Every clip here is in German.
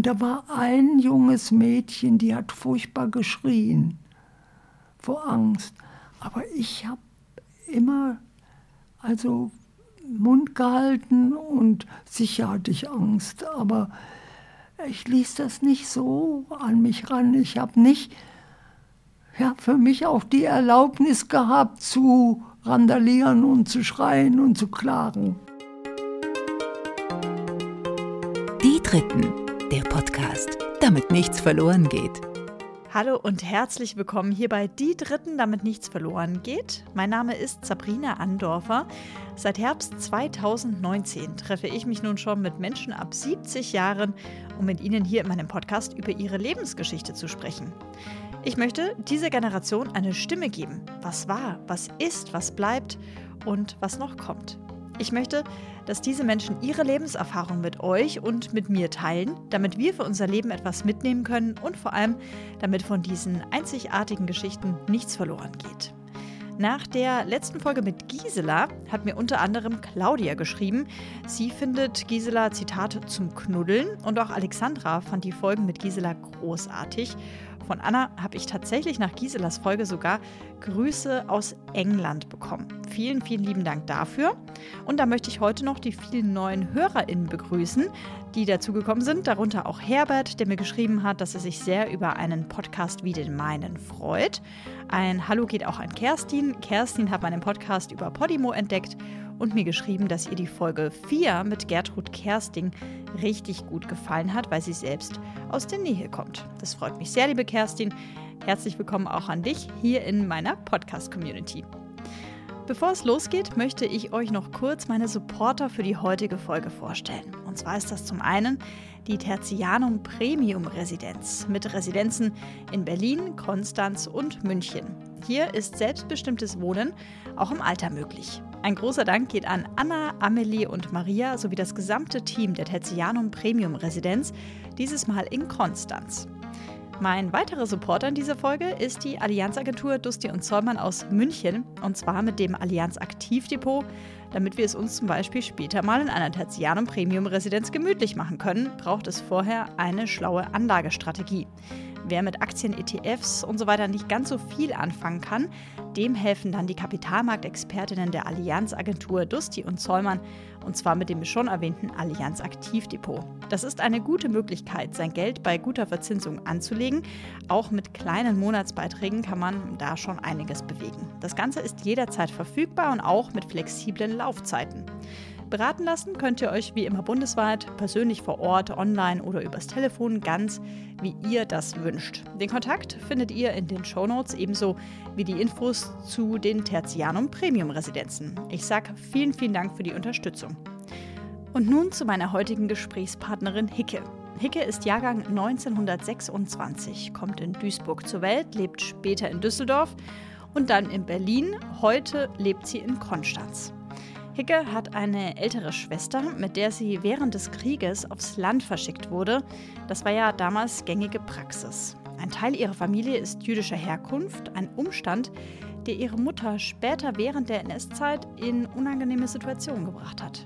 Und da war ein junges Mädchen, die hat furchtbar geschrien vor Angst. Aber ich habe immer also Mund gehalten und sicher hatte ich Angst. Aber ich ließ das nicht so an mich ran. Ich habe nicht ja, für mich auch die Erlaubnis gehabt zu randalieren und zu schreien und zu klagen. Die Dritten, der Podcast, damit nichts verloren geht. Hallo und herzlich willkommen hier bei Die Dritten, damit nichts verloren geht. Mein Name ist Sabrina Andorfer. Seit Herbst 2019 treffe ich mich nun schon mit Menschen ab 70 Jahren, um mit ihnen hier in meinem Podcast über ihre Lebensgeschichte zu sprechen. Ich möchte dieser Generation eine Stimme geben. Was war, was ist, was bleibt und was noch kommt. Ich möchte, dass diese Menschen ihre Lebenserfahrung mit euch und mit mir teilen, damit wir für unser Leben etwas mitnehmen können und vor allem, damit von diesen einzigartigen Geschichten nichts verloren geht. Nach der letzten Folge mit Gisela hat mir unter anderem Claudia geschrieben. Sie findet Gisela Zitate zum Knuddeln und auch Alexandra fand die Folgen mit Gisela großartig von Anna habe ich tatsächlich nach Giselas Folge sogar Grüße aus England bekommen. Vielen, vielen lieben Dank dafür. Und da möchte ich heute noch die vielen neuen HörerInnen begrüßen, die dazugekommen sind. Darunter auch Herbert, der mir geschrieben hat, dass er sich sehr über einen Podcast wie den meinen freut. Ein Hallo geht auch an Kerstin. Kerstin hat meinen Podcast über Podimo entdeckt und mir geschrieben, dass ihr die Folge 4 mit Gertrud Kersting richtig gut gefallen hat, weil sie selbst aus der Nähe kommt. Das freut mich sehr, liebe Kerstin. Herzlich willkommen auch an dich hier in meiner Podcast-Community. Bevor es losgeht, möchte ich euch noch kurz meine Supporter für die heutige Folge vorstellen. Und zwar ist das zum einen die Tertianum Premium Residenz mit Residenzen in Berlin, Konstanz und München. Hier ist selbstbestimmtes Wohnen auch im Alter möglich. Ein großer Dank geht an Anna, Amelie und Maria sowie das gesamte Team der Tertianum Premium Residenz, dieses Mal in Konstanz. Mein weiterer Supporter in dieser Folge ist die Allianzagentur Dusti und Zollmann aus München und zwar mit dem Allianz Aktivdepot. Damit wir es uns zum Beispiel später mal in einer Tertianum Premium Residenz gemütlich machen können, braucht es vorher eine schlaue Anlagestrategie. Wer mit Aktien, ETFs und so weiter nicht ganz so viel anfangen kann, dem helfen dann die Kapitalmarktexpertinnen der Allianz-Agentur Dusti und Zollmann und zwar mit dem schon erwähnten Allianz Aktivdepot. Das ist eine gute Möglichkeit, sein Geld bei guter Verzinsung anzulegen. Auch mit kleinen Monatsbeiträgen kann man da schon einiges bewegen. Das Ganze ist jederzeit verfügbar und auch mit flexiblen Laufzeiten. Beraten lassen könnt ihr euch wie immer bundesweit, persönlich vor Ort, online oder übers Telefon, ganz wie ihr das wünscht. Den Kontakt findet ihr in den Shownotes ebenso wie die Infos zu den Tertianum Premium Residenzen. Ich sage vielen, vielen Dank für die Unterstützung. Und nun zu meiner heutigen Gesprächspartnerin Hicke. Hicke ist Jahrgang 1926, kommt in Duisburg zur Welt, lebt später in Düsseldorf und dann in Berlin. Heute lebt sie in Konstanz. Hicke hat eine ältere Schwester, mit der sie während des Krieges aufs Land verschickt wurde. Das war ja damals gängige Praxis. Ein Teil ihrer Familie ist jüdischer Herkunft, ein Umstand, der ihre Mutter später während der NS-Zeit in unangenehme Situationen gebracht hat.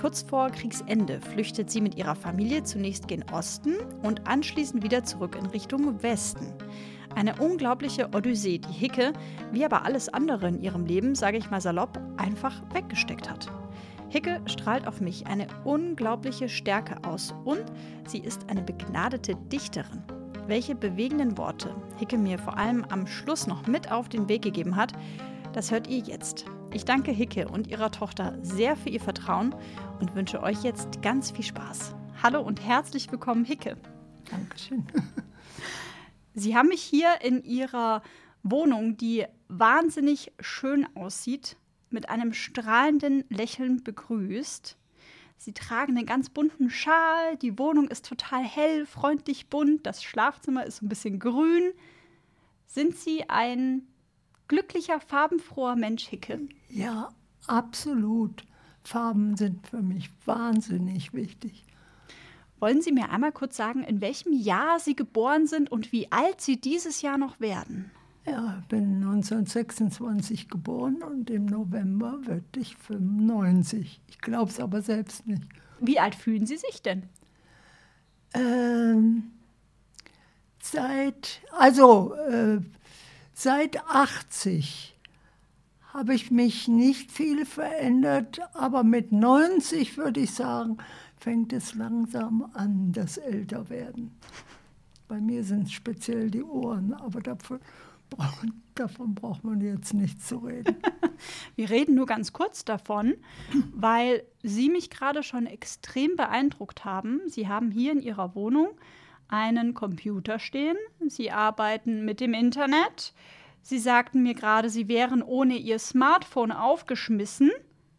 Kurz vor Kriegsende flüchtet sie mit ihrer Familie zunächst gen Osten und anschließend wieder zurück in Richtung Westen. Eine unglaubliche Odyssee, die Hicke, wie aber alles andere in ihrem Leben, sage ich mal salopp, einfach weggesteckt hat. Hicke strahlt auf mich eine unglaubliche Stärke aus und sie ist eine begnadete Dichterin. Welche bewegenden Worte Hicke mir vor allem am Schluss noch mit auf den Weg gegeben hat, das hört ihr jetzt. Ich danke Hicke und ihrer Tochter sehr für ihr Vertrauen und wünsche euch jetzt ganz viel Spaß. Hallo und herzlich willkommen, Hicke. Dankeschön. Sie haben mich hier in Ihrer Wohnung, die wahnsinnig schön aussieht, mit einem strahlenden Lächeln begrüßt. Sie tragen einen ganz bunten Schal, die Wohnung ist total hell, freundlich bunt, das Schlafzimmer ist ein bisschen grün. Sind Sie ein glücklicher, farbenfroher Mensch, Hicke? Ja, absolut. Farben sind für mich wahnsinnig wichtig. Wollen Sie mir einmal kurz sagen, in welchem Jahr Sie geboren sind und wie alt Sie dieses Jahr noch werden? Ja, ich bin 1926 geboren und im November werde ich 95. Ich glaube es aber selbst nicht. Wie alt fühlen Sie sich denn? Äh, seit, also äh, seit 80 habe ich mich nicht viel verändert, aber mit 90 würde ich sagen, fängt es langsam an, das Älterwerden. Bei mir sind es speziell die Ohren, aber dafür, davon braucht man jetzt nicht zu reden. Wir reden nur ganz kurz davon, weil Sie mich gerade schon extrem beeindruckt haben. Sie haben hier in Ihrer Wohnung einen Computer stehen. Sie arbeiten mit dem Internet. Sie sagten mir gerade, Sie wären ohne Ihr Smartphone aufgeschmissen.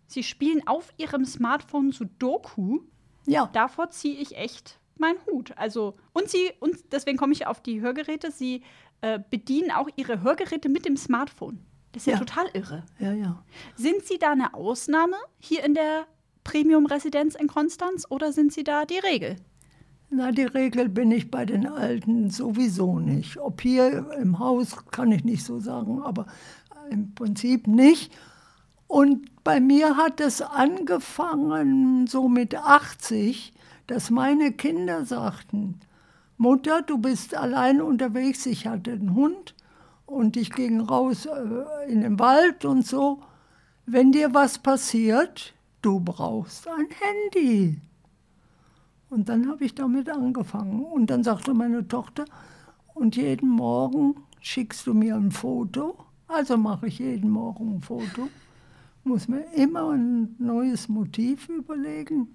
Sie spielen auf Ihrem Smartphone Sudoku. Ja. Davor ziehe ich echt meinen Hut. Also, und Sie, und deswegen komme ich auf die Hörgeräte, Sie äh, bedienen auch Ihre Hörgeräte mit dem Smartphone. Das ist ja, Ja. total irre. Ja, ja. Sind Sie da eine Ausnahme hier in der Premium-Residenz in Konstanz oder sind Sie da die Regel? Na, die Regel bin ich bei den Alten sowieso nicht. Ob hier im Haus, kann ich nicht so sagen, aber im Prinzip nicht. Und bei mir hat es angefangen so mit 80, dass meine Kinder sagten, Mutter, du bist allein unterwegs, ich hatte einen Hund und ich ging raus äh, in den Wald und so. Wenn dir was passiert, du brauchst ein Handy. Und dann habe ich damit angefangen. Und dann sagte meine Tochter, und jeden Morgen schickst du mir ein Foto. Also mache ich jeden Morgen ein Foto. Muss mir immer ein neues Motiv überlegen.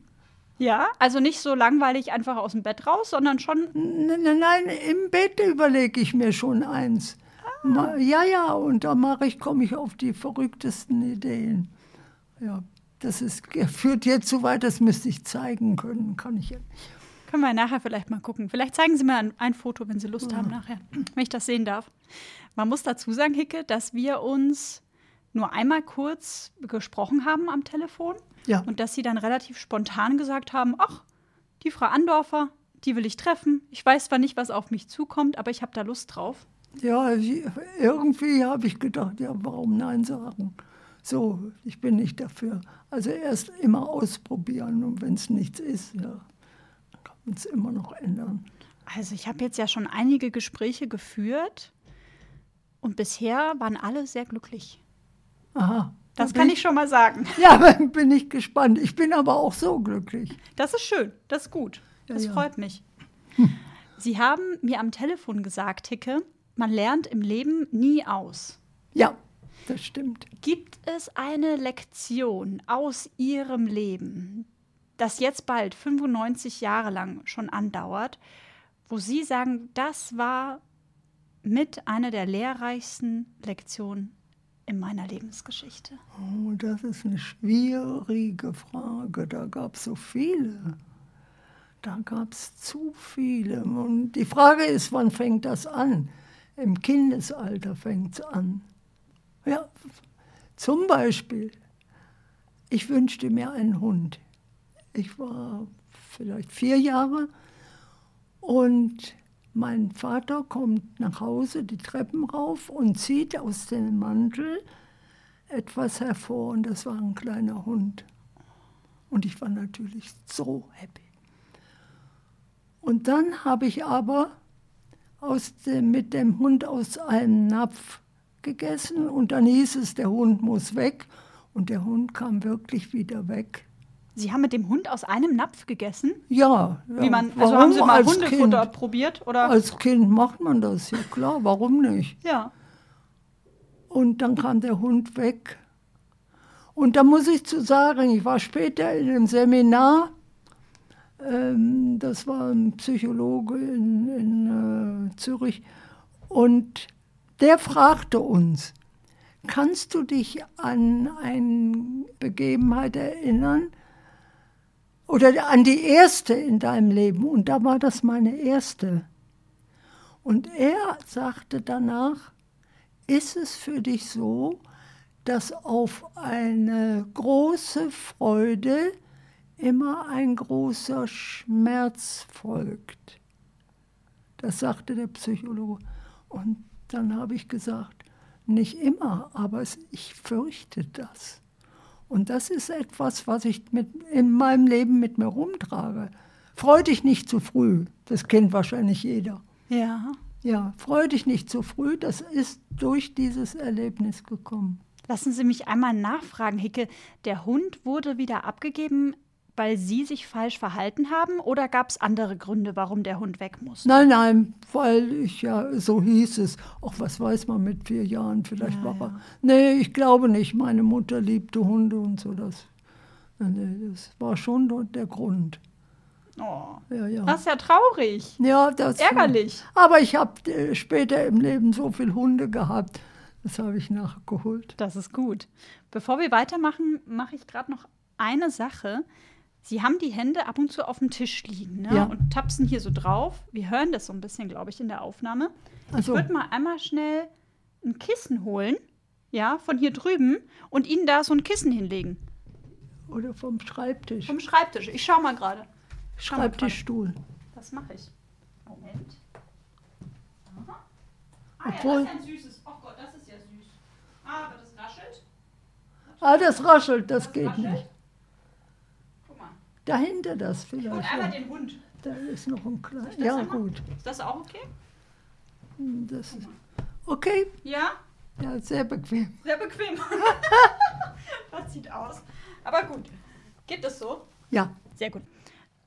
Ja, also nicht so langweilig einfach aus dem Bett raus, sondern schon. Nein, nein, nein, im Bett überlege ich mir schon eins. Ma- Ja, ja, und da mache ich, komme ich auf die verrücktesten Ideen. Ja, das ist, führt jetzt zu weit, das müsste ich zeigen können, kann ich ja nicht. Können wir nachher vielleicht mal gucken. Vielleicht zeigen Sie mir ein, ein Foto, wenn Sie Lust haben, nachher, wenn ich das sehen darf. Man muss dazu sagen, Hicke, dass wir uns nur einmal kurz gesprochen haben am Telefon Ja, und dass Sie dann relativ spontan gesagt haben: Ach, die Frau Andorfer, die will ich treffen. Ich weiß zwar nicht, was auf mich zukommt, aber ich habe da Lust drauf. ja, irgendwie habe ich gedacht, ja, warum Nein sagen? So, ich bin nicht dafür. Also erst immer ausprobieren und wenn es nichts ist, ja, dann kann man es immer noch ändern. Also, ich habe jetzt ja schon einige Gespräche geführt und bisher waren alle sehr glücklich. Aha. Das da kann bin ich schon mal sagen. Ja, dann bin ich gespannt. Ich bin aber auch so glücklich. Das ist schön, das ist gut. Ja, Das ja. freut mich. Sie haben mir am Telefon gesagt, Hicke, man lernt im Leben nie aus. Ja, das stimmt. Gibt es eine Lektion aus Ihrem Leben, das jetzt bald 95 Jahre lang schon andauert, wo Sie sagen, das war mit einer der lehrreichsten Lektionen in meiner Lebensgeschichte? Oh, das ist eine schwierige Frage. Da gab es so viele. Da gab es zu viele. Und die Frage ist, wann fängt das an? Im Kindesalter fängt es an. Ja, zum Beispiel, ich wünschte mir einen Hund. Ich war vielleicht vier Jahre und mein Vater kommt nach Hause die Treppen rauf und zieht aus dem Mantel etwas hervor und das war ein kleiner Hund. Und ich war natürlich so happy. Und dann habe ich aber dem, mit dem Hund aus einem Napf gegessen und dann hieß es, der Hund muss weg und der Hund kam wirklich wieder weg. Sie haben mit dem Hund aus einem Napf gegessen? Ja, ja. Wie man, also warum haben Sie mal Hundefutter Kind? probiert? Oder? Als Kind macht man das, ja klar, warum nicht? ja. Und dann kam der Hund weg. Und da muss ich zu sagen, ich war später in einem Seminar, ähm, das war ein Psychologe in, in äh, Zürich, und der fragte uns, kannst du dich an eine Begebenheit erinnern? Oder an die erste in deinem Leben? Und da war das meine erste. Und er sagte danach, ist es für dich so, dass auf eine große Freude immer ein großer Schmerz folgt? Das sagte der Psychologe. Und dann habe ich gesagt, nicht immer, aber ich fürchte das. Und das ist etwas, was ich mit, in meinem Leben mit mir rumtrage. Freu dich nicht zu früh, das kennt wahrscheinlich jeder. Ja. Ja, freu dich nicht zu früh, das ist durch dieses Erlebnis gekommen. Lassen Sie mich einmal nachfragen, Hicke. Der Hund wurde wieder abgegeben, weil Sie sich falsch verhalten haben oder gab es andere Gründe, warum der Hund weg muss? Nein, nein, weil ich ja, so hieß es. Auch was weiß man mit vier Jahren, vielleicht Ja, war er. ja. Nee, ich glaube nicht. Meine Mutter liebte Hunde und so. Das, nee, das war schon dort der Grund. Oh, Ja, ja. das ist ja traurig. ja, das Ärgerlich. Aber ich habe äh, später im Leben so viele Hunde gehabt. Das habe ich nachgeholt. Das ist gut. Bevor wir weitermachen, mache ich gerade noch eine Sache. Sie haben die Hände ab und zu auf dem Tisch liegen ne? Ja. und tapsen hier so drauf. Wir hören das so ein bisschen, glaube ich, in der Aufnahme. Also, Ich würde mal einmal schnell ein Kissen holen, ja, von hier drüben und Ihnen da so ein Kissen hinlegen. oder vom Schreibtisch. Vom Schreibtisch. Ich schau mal gerade. Schau. Schreibtischstuhl. Das mache ich. Moment. Aha. Ah Obwohl- ja, das ist ein süßes. Oh Gott, das ist ja süß. Ah, aber das raschelt. Ah, das raschelt, das geht raschelt? nicht. Dahinter das Und vielleicht. einmal Ja. den Hund. Da ist noch ein kleiner. Ja, einmal? gut. Ist das auch okay? Das okay, Ja, ja, sehr bequem. sehr bequem. das sieht aus. Aber gut. Geht das so? Ja, Sehr gut.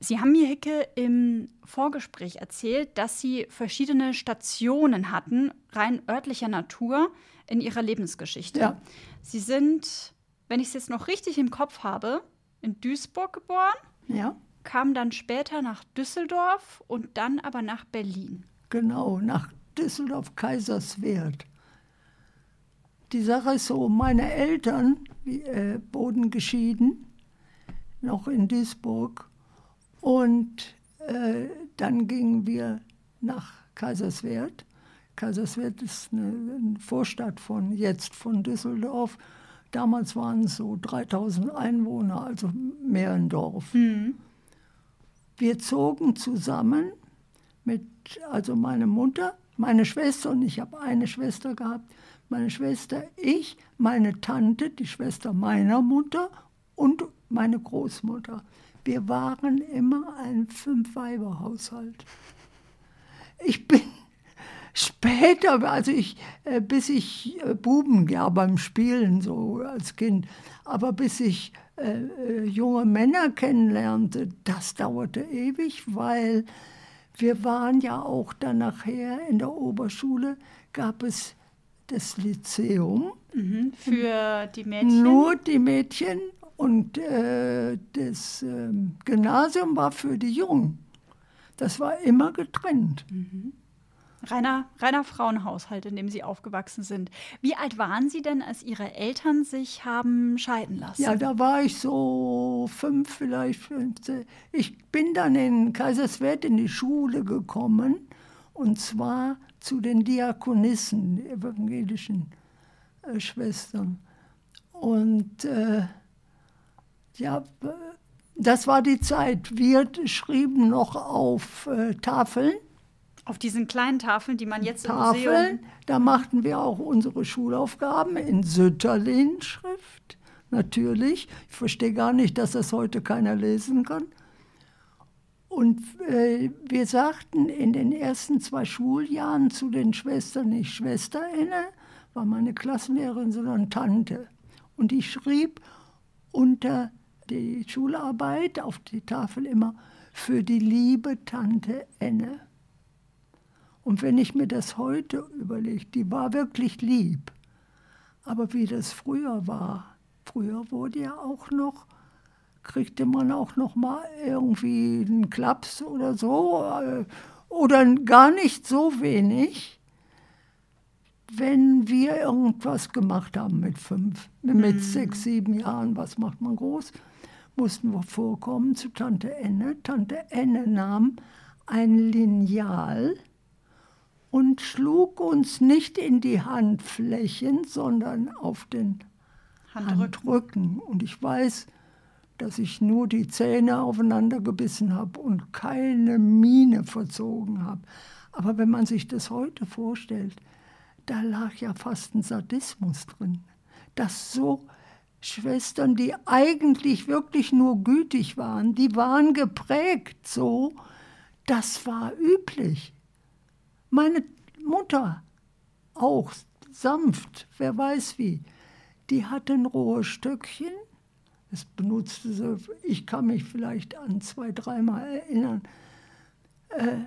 Sie haben mir, Hicke, im Vorgespräch erzählt, dass Sie verschiedene Stationen hatten, rein örtlicher Natur, in Ihrer Lebensgeschichte. Ja. Sie sind, wenn ich es jetzt noch richtig im Kopf habe, in Duisburg geboren, ja, kamen dann später nach Düsseldorf und dann aber nach Berlin. genau, nach Düsseldorf-Kaiserswerth. Die Sache ist so, meine Eltern äh, wurden geschieden, noch in Duisburg. Und äh, dann gingen wir nach Kaiserswerth. Kaiserswerth ist eine, eine Vorstadt von jetzt von Düsseldorf. Damals waren es so 3000 Einwohner, also mehr ein Dorf. Wir zogen zusammen mit, also meine Mutter, meine Schwester und ich habe eine Schwester gehabt. Meine Schwester, ich, meine Tante, die Schwester meiner Mutter und meine Großmutter. Wir waren immer ein Fünf-Weiber-Haushalt. Ich bin später, also ich, äh, bis ich äh, Buben, ja, beim Spielen so als Kind, aber bis ich äh, äh, junge Männer kennenlernte, das dauerte ewig, weil wir waren ja auch dann nachher in der Oberschule, gab es das Lyzeum, Für die Mädchen. nur die Mädchen und äh, das ähm, Gymnasium war für die Jungen. Das war immer getrennt. Reiner, reiner Frauenhaushalt, in dem Sie aufgewachsen sind. Wie alt waren Sie denn, als Ihre Eltern sich haben scheiden lassen? Ja, da war ich so fünf, vielleicht 15. Ich bin dann in Kaiserswerth in die Schule gekommen und zwar zu den Diakonissen, die evangelischen äh, Schwestern. Und äh, ja, das war die Zeit. Wir schrieben noch auf äh, Tafeln. Auf diesen kleinen Tafeln, die man jetzt im Tafeln. Museum. Da machten wir auch unsere Schulaufgaben in Sütterlin-Schrift, natürlich. Ich verstehe gar nicht, dass das heute keiner lesen kann. Und äh, wir sagten in den ersten zwei Schuljahren zu den Schwestern nicht Schwesterinne, war meine Klassenlehrerin, sondern Tante. Und ich schrieb unter die Schularbeit auf die Tafel immer für die liebe Tante Enne. Und wenn ich mir das heute überlege, die war wirklich lieb. Aber wie das früher war, früher wurde ja auch noch, kriegte man auch noch mal irgendwie einen Klaps oder so äh, oder gar nicht so wenig, wenn wir irgendwas gemacht haben mit fünf, mit sechs, sieben Jahren, was macht man groß, mussten wir vorkommen zu Tante Enne. Tante Enne nahm ein Lineal und schlug uns nicht in die Handflächen, sondern auf den Handrücken. Handrücken. Und ich weiß, dass ich nur die Zähne aufeinander gebissen habe und keine Miene verzogen habe. Aber wenn man sich das heute vorstellt, da lag ja fast ein Sadismus drin. Dass so Schwestern, die eigentlich wirklich nur gütig waren, die waren geprägt so, das war üblich. Meine Mutter, auch sanft, wer weiß wie, die hatte ein Rohrstöckchen, das benutzte sie, ich kann mich vielleicht an zwei, dreimal erinnern. Äh,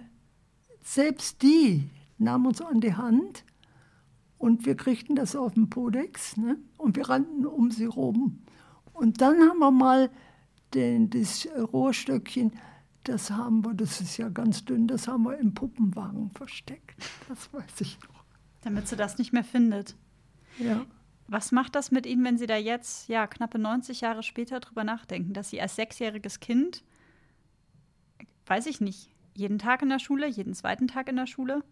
selbst die nahm uns an die Hand und wir kriegten das auf dem Podex ne? und wir rannten um sie rum. Und dann haben wir mal den, das Rohrstöckchen, das haben wir, das ist ja ganz dünn, das haben wir im Puppenwagen versteckt. Das weiß ich noch. Damit sie das nicht mehr findet. Ja. Was macht das mit Ihnen, wenn Sie da jetzt, ja, knappe 90 Jahre später drüber nachdenken, dass Sie als sechsjähriges Kind, weiß ich nicht, jeden Tag in der Schule, jeden zweiten Tag in der Schule,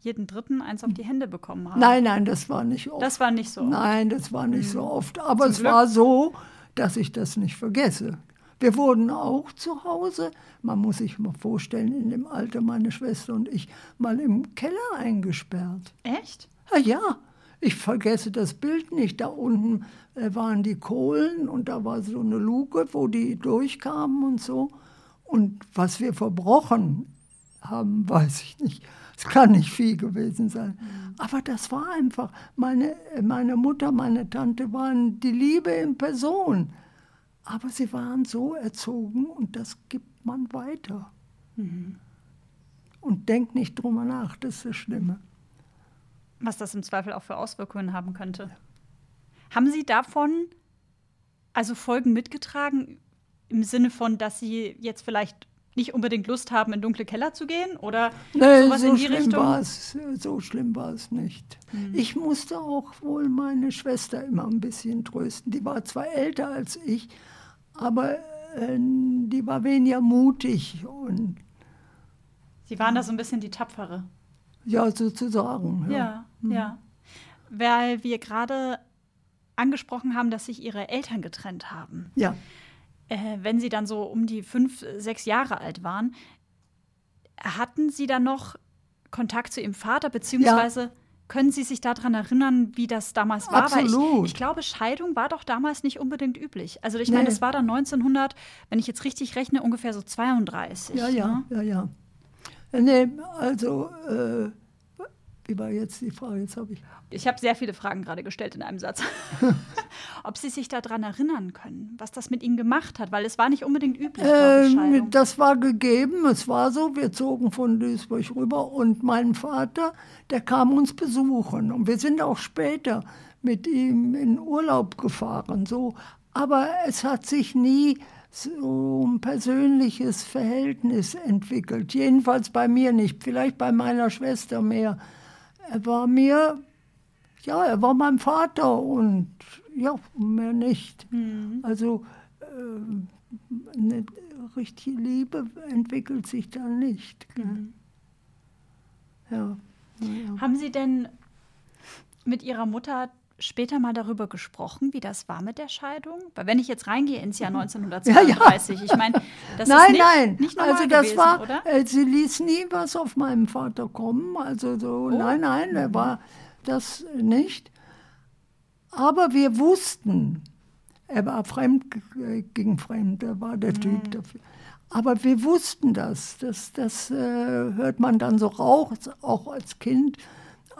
jeden dritten eins auf die Hände bekommen haben? Nein, nein, das war nicht oft. Das war nicht so. Nein, das war nicht so oft. Aber Zum es Glück. war so, dass ich das nicht vergesse. Wir wurden auch zu Hause, man muss sich mal vorstellen, in dem Alter meine Schwester und ich, mal im Keller eingesperrt. Echt? Ja, ja, ich vergesse das Bild nicht. Da unten äh, waren die Kohlen und da war so eine Luke, wo die durchkamen und so. Und was wir verbrochen haben, weiß ich nicht. Es kann nicht viel gewesen sein. Aber das war einfach, meine, meine Mutter, meine Tante waren die Liebe in Person. Aber sie waren so erzogen und das gibt man weiter. Und denkt nicht drüber nach, das ist das Schlimme. Was das im Zweifel auch für Auswirkungen haben könnte. Haben Sie davon also Folgen mitgetragen im Sinne von, dass Sie jetzt vielleicht nicht unbedingt Lust haben, in dunkle Keller zu gehen oder Nee, sowas so in die schlimm Richtung? so schlimm war es nicht. Ich musste auch wohl meine Schwester immer ein bisschen trösten. Die war zwar älter als ich, aber äh, die war weniger mutig und Sie waren da so ein bisschen die Tapfere. ja, sozusagen. Ja. Ja, ja. Weil wir gerade angesprochen haben, dass sich Ihre Eltern getrennt haben. ja. Äh, wenn Sie dann so um die fünf, sechs Jahre alt waren, hatten Sie dann noch Kontakt zu Ihrem Vater, beziehungsweise können Sie sich daran erinnern, wie das damals war? Absolut. ich, ich glaube, Scheidung war doch damals nicht unbedingt üblich. Also ich meine, Nee. das war dann 1900, wenn ich jetzt richtig rechne, ungefähr so 32. Ja, ja, Ne? ja, ja. Äh, Nee, also, äh, wie war jetzt die Frage? Jetzt habe ich. Ich habe sehr viele Fragen gerade gestellt in einem Satz. Ob Sie sich daran erinnern können, was das mit Ihnen gemacht hat, weil es war nicht unbedingt üblich, Ähm, das war gegeben, es war so, wir zogen von Duisburg rüber und mein Vater, der kam uns besuchen und wir sind auch später mit ihm in Urlaub gefahren, so. Aber es hat sich nie so ein persönliches Verhältnis entwickelt, jedenfalls bei mir nicht, vielleicht bei meiner Schwester mehr. Er war mir, ja, er war mein Vater und ja, mehr nicht. Also ähm, eine richtige Liebe entwickelt sich da nicht. Gell? Ja. ja. Haben Sie denn mit Ihrer Mutter später mal darüber gesprochen, wie das war mit der Scheidung? Weil wenn ich jetzt reingehe ins Jahr 1932, ich meine, das nein, ist nicht, nein, nicht normal also das gewesen, war, oder? Äh, sie ließ nie was auf meinen Vater kommen, also so, Oh. nein, nein, er war das nicht. Aber wir wussten, er war fremd, äh, gegen fremd, er war der Mhm. Typ dafür. Aber wir wussten das, das, das äh, hört man dann so raus, auch als Kind,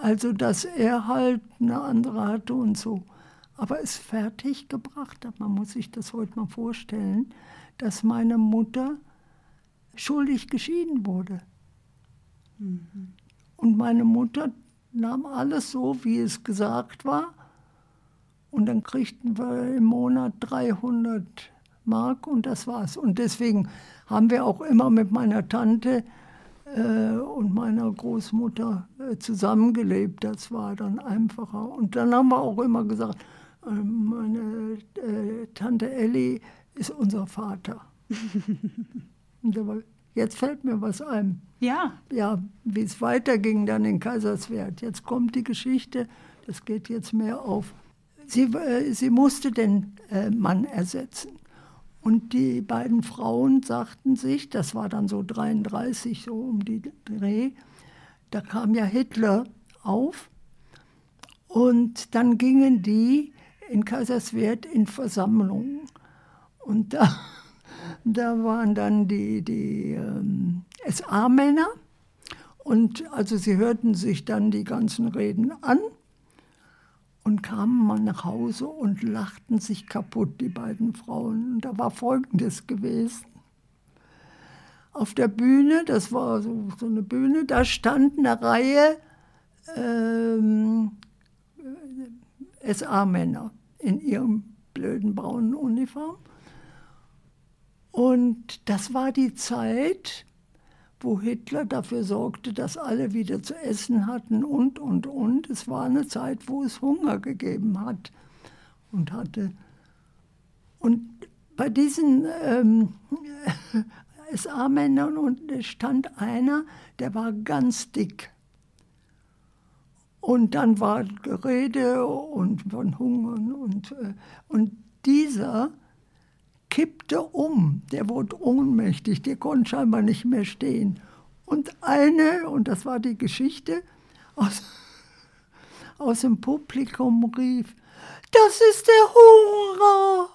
also dass er halt eine andere hatte und so. Aber es fertig gebracht hat, man muss sich das heute mal vorstellen, dass meine Mutter schuldig geschieden wurde. Und meine Mutter nahm alles so, wie es gesagt war. Und dann kriegten wir im Monat 300 Mark und das war's. Und deswegen haben wir auch immer mit meiner Tante und meiner Großmutter äh, zusammengelebt. Das war dann einfacher. Und dann haben wir auch immer gesagt, äh, meine äh, Tante Elli ist unser Vater. jetzt fällt mir was ein Ja, ja, wie es weiterging dann in Kaiserswerth. Jetzt kommt die Geschichte, das geht jetzt mehr auf. Sie, äh, sie musste den äh, Mann ersetzen. Und die beiden Frauen sagten sich, das war dann so 33, so um die Dreh, da kam ja Hitler auf. Und dann gingen die in Kaiserswerth in Versammlungen. Und da, da waren dann die, die ähm, SA-Männer Und also sie hörten sich dann die ganzen Reden an und kamen mal nach Hause und lachten sich kaputt, die beiden Frauen. Und da war Folgendes gewesen. Auf der Bühne, das war so, so eine Bühne, da stand eine Reihe ähm, SA-Männer in ihrem blöden braunen Uniform. Und das war die Zeit, wo Hitler dafür sorgte, dass alle wieder zu essen hatten und, und, und. Es war eine Zeit, wo es Hunger gegeben hat und hatte. Und bei diesen ähm, SA-Männern stand einer, der war ganz dick. Und dann war Gerede und von Hungern und, äh, und dieser kippte um, der wurde ohnmächtig, der konnte scheinbar nicht mehr stehen. Und eine, und das war die Geschichte, aus, aus dem Publikum rief, das ist der Hunger.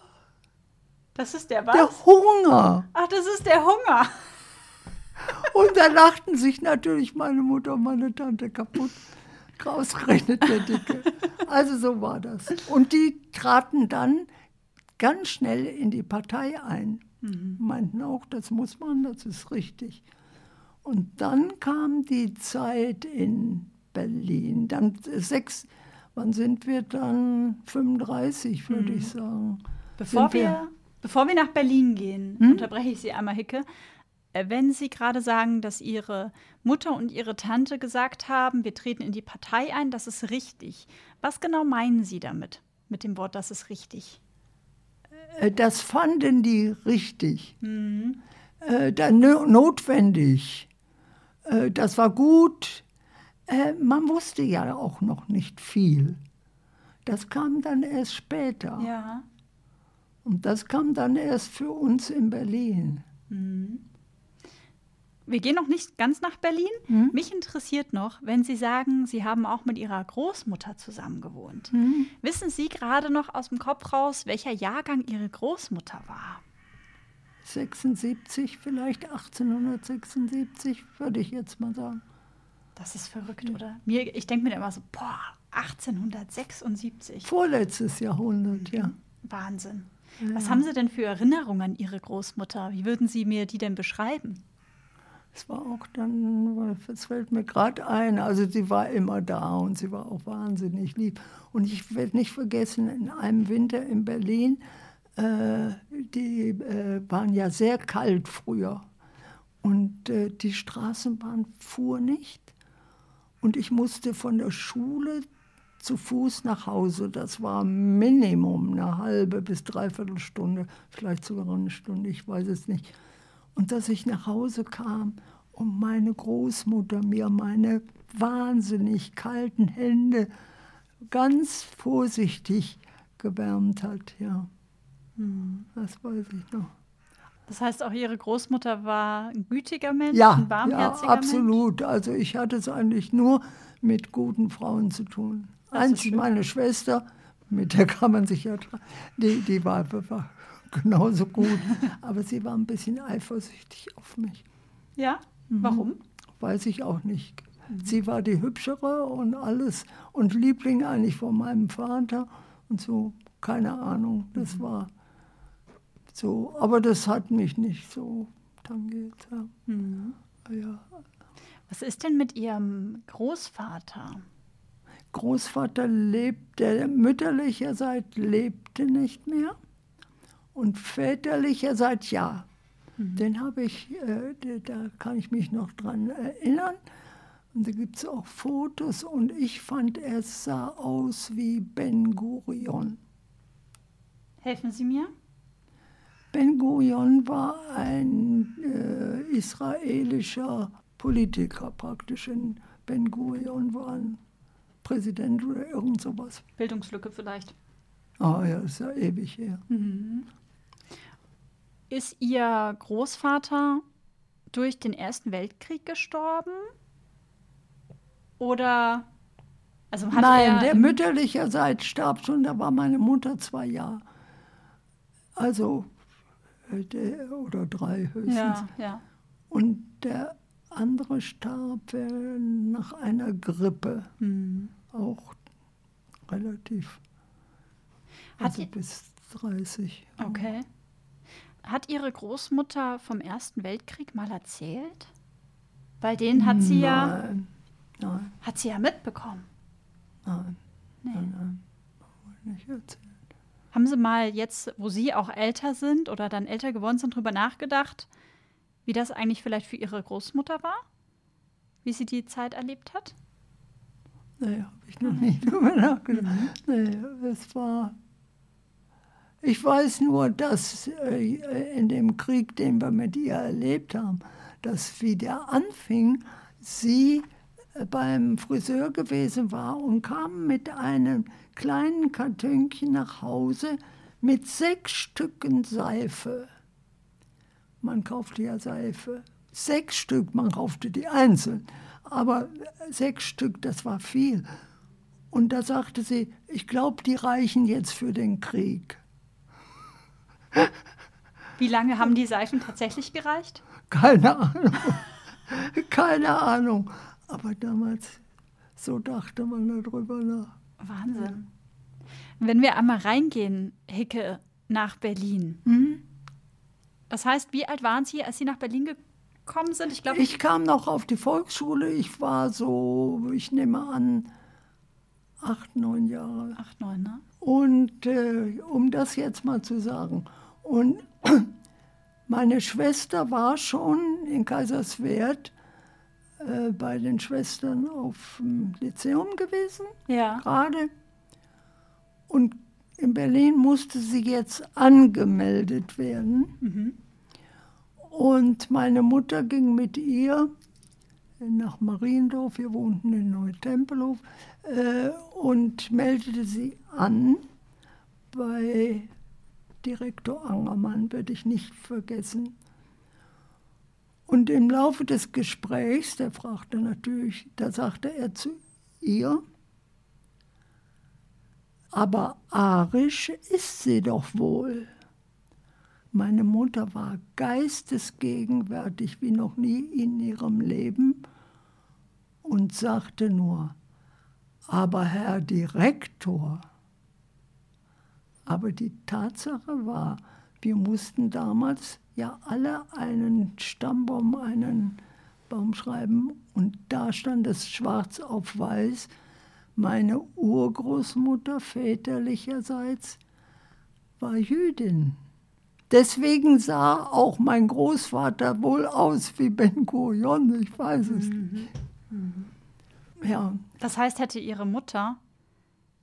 Das ist der was? Der Hunger. Ach, das ist der Hunger. Und da lachten sich natürlich meine Mutter und meine Tante kaputt. Ausgerechnet der Dicke. Also so war das. Und die traten dann ganz schnell in die Partei ein. Mhm. Meinten auch, das muss man, das ist richtig. Und dann kam die Zeit in Berlin. Dann sechs, wann sind wir dann? 35, würde mhm. ich sagen. Bevor wir, wir, bevor wir nach Berlin gehen, hm? unterbreche ich Sie einmal, Hicke. Äh, wenn Sie gerade sagen, dass Ihre Mutter und Ihre Tante gesagt haben, wir treten in die Partei ein, das ist richtig. Was genau meinen Sie damit, mit dem Wort, das ist richtig? Äh, das fanden die richtig, mhm. äh, dann notwendig. Äh, das war gut. Man wusste ja auch noch nicht viel. Das kam dann erst später. Ja. Und das kam dann erst für uns in Berlin. Mhm. Wir gehen noch nicht ganz nach Berlin. Mhm. Mich interessiert noch, wenn Sie sagen, Sie haben auch mit Ihrer Großmutter zusammen gewohnt. Mhm. Wissen Sie gerade noch aus dem Kopf raus, welcher Jahrgang Ihre Großmutter war? 76, vielleicht 1876, würde ich jetzt mal sagen. Das ist verrückt, oder? Mir, ich denke mir immer so, boah, 1876. Vorletztes Jahrhundert, ja. Wahnsinn. Ja. Was haben Sie denn für Erinnerungen an Ihre Großmutter? Wie würden Sie mir die denn beschreiben? Es war auch dann, es fällt mir gerade ein, also sie war immer da und sie war auch wahnsinnig lieb. Und ich werde nicht vergessen, in einem Winter in Berlin, äh, die äh, waren ja sehr kalt früher. Und äh, die Straßenbahn fuhr nicht. Und ich musste von der Schule zu Fuß nach Hause. Das war Minimum eine halbe bis dreiviertel Stunde, vielleicht sogar eine Stunde, ich weiß es nicht. Und dass ich nach Hause kam und meine Großmutter mir meine wahnsinnig kalten Hände ganz vorsichtig gewärmt hat, ja. Hm. Das weiß ich noch. Das heißt, auch Ihre Großmutter war ein gütiger Mensch, ja, ein warmherziger ja, absolut. Mensch? Also ich hatte es eigentlich nur mit guten Frauen zu tun. Einzig meine Schwester, mit der kann man sich ja, die, die war, war genauso gut. Aber sie war ein bisschen eifersüchtig auf mich. Ja? Mhm. Warum? Weiß ich auch nicht. Mhm. Sie war die Hübschere und alles und Liebling eigentlich von meinem Vater und so, keine Ahnung. Das mhm. war so, aber das hat mich nicht so tangiert. Ja. Mhm. ja. Was ist denn mit Ihrem Großvater? Großvater lebte, mütterlicherseits lebte nicht mehr und väterlicherseits ja. Mhm. Den habe ich, äh, da kann ich mich noch dran erinnern. Und da gibt es auch Fotos und ich fand, er sah aus wie Ben Gurion. Helfen Sie mir? Ben Gurion war ein äh, israelischer Politiker praktisch. Ben Gurion war ein Präsident oder irgend sowas. Bildungslücke vielleicht. Ah ja, ist ja ewig her. Mhm. Ist Ihr Großvater durch den Ersten Weltkrieg gestorben? Oder also hat Nein, der mütterlicherseits starb schon, da war meine Mutter zwei Jahre. Also, äh, der, oder drei höchstens. Ja, ja. Und der andere starb äh, nach einer Grippe. Hm. Auch relativ. Hat also die- bis 30. Okay. Hat Ihre Großmutter vom Ersten Weltkrieg mal erzählt? Weil den hat sie ja, Nein, nein, hat sie ja mitbekommen. nein, Nee. nein, nein. Nicht erzählen. Haben Sie mal jetzt, wo Sie auch älter sind oder dann älter geworden sind, drüber nachgedacht, wie das eigentlich vielleicht für Ihre Großmutter war? Wie sie die Zeit erlebt hat? Nee, habe ich noch nie drüber nachgedacht. Nee, es war. Ich weiß nur, dass äh, in dem Krieg, den wir mit ihr erlebt haben, dass wie der anfing, sie äh, beim Friseur gewesen war und kam mit einem kleinen Kartönchen nach Hause mit sechs Stücken Seife. Man kaufte ja Seife. Sechs Stück, man kaufte die einzeln. Aber sechs Stück, das war viel. Und da sagte sie, ich glaube, die reichen jetzt für den Krieg. Wie lange haben die Seifen tatsächlich gereicht? Keine Ahnung. Keine Ahnung. Aber damals, so dachte man darüber nach. Wahnsinn. Wenn wir einmal reingehen, Hicke, nach Berlin. Hm? Das heißt, wie alt waren Sie, als Sie nach Berlin gekommen sind? Ich glaube, Ich kam noch auf die Volksschule. Ich war so, ich nehme an, acht, neun Jahre. acht, neun, ne? Und äh, um das jetzt mal zu sagen, und meine Schwester war schon in Kaiserswerth äh, bei den Schwestern auf dem Lyzeum gewesen, Ja. gerade. Und in Berlin musste sie jetzt angemeldet werden. Und meine Mutter ging mit ihr nach Mariendorf, wir wohnten in Neutempelhof, äh, und meldete sie an bei Direktor Angermann, werde ich nicht vergessen. Und im Laufe des Gesprächs, der fragte natürlich, da sagte er zu ihr, aber arisch ist sie doch wohl. Meine Mutter war geistesgegenwärtig wie noch nie in ihrem Leben und sagte nur, aber Herr Direktor. Aber die Tatsache war, wir mussten damals ja alle einen Stammbaum, einen Baum schreiben. Und da stand es schwarz auf weiß, meine Urgroßmutter väterlicherseits war Jüdin. Deswegen sah auch mein Großvater wohl aus wie Ben Gurion, ich weiß es nicht. Ja, Das heißt, hätte Ihre Mutter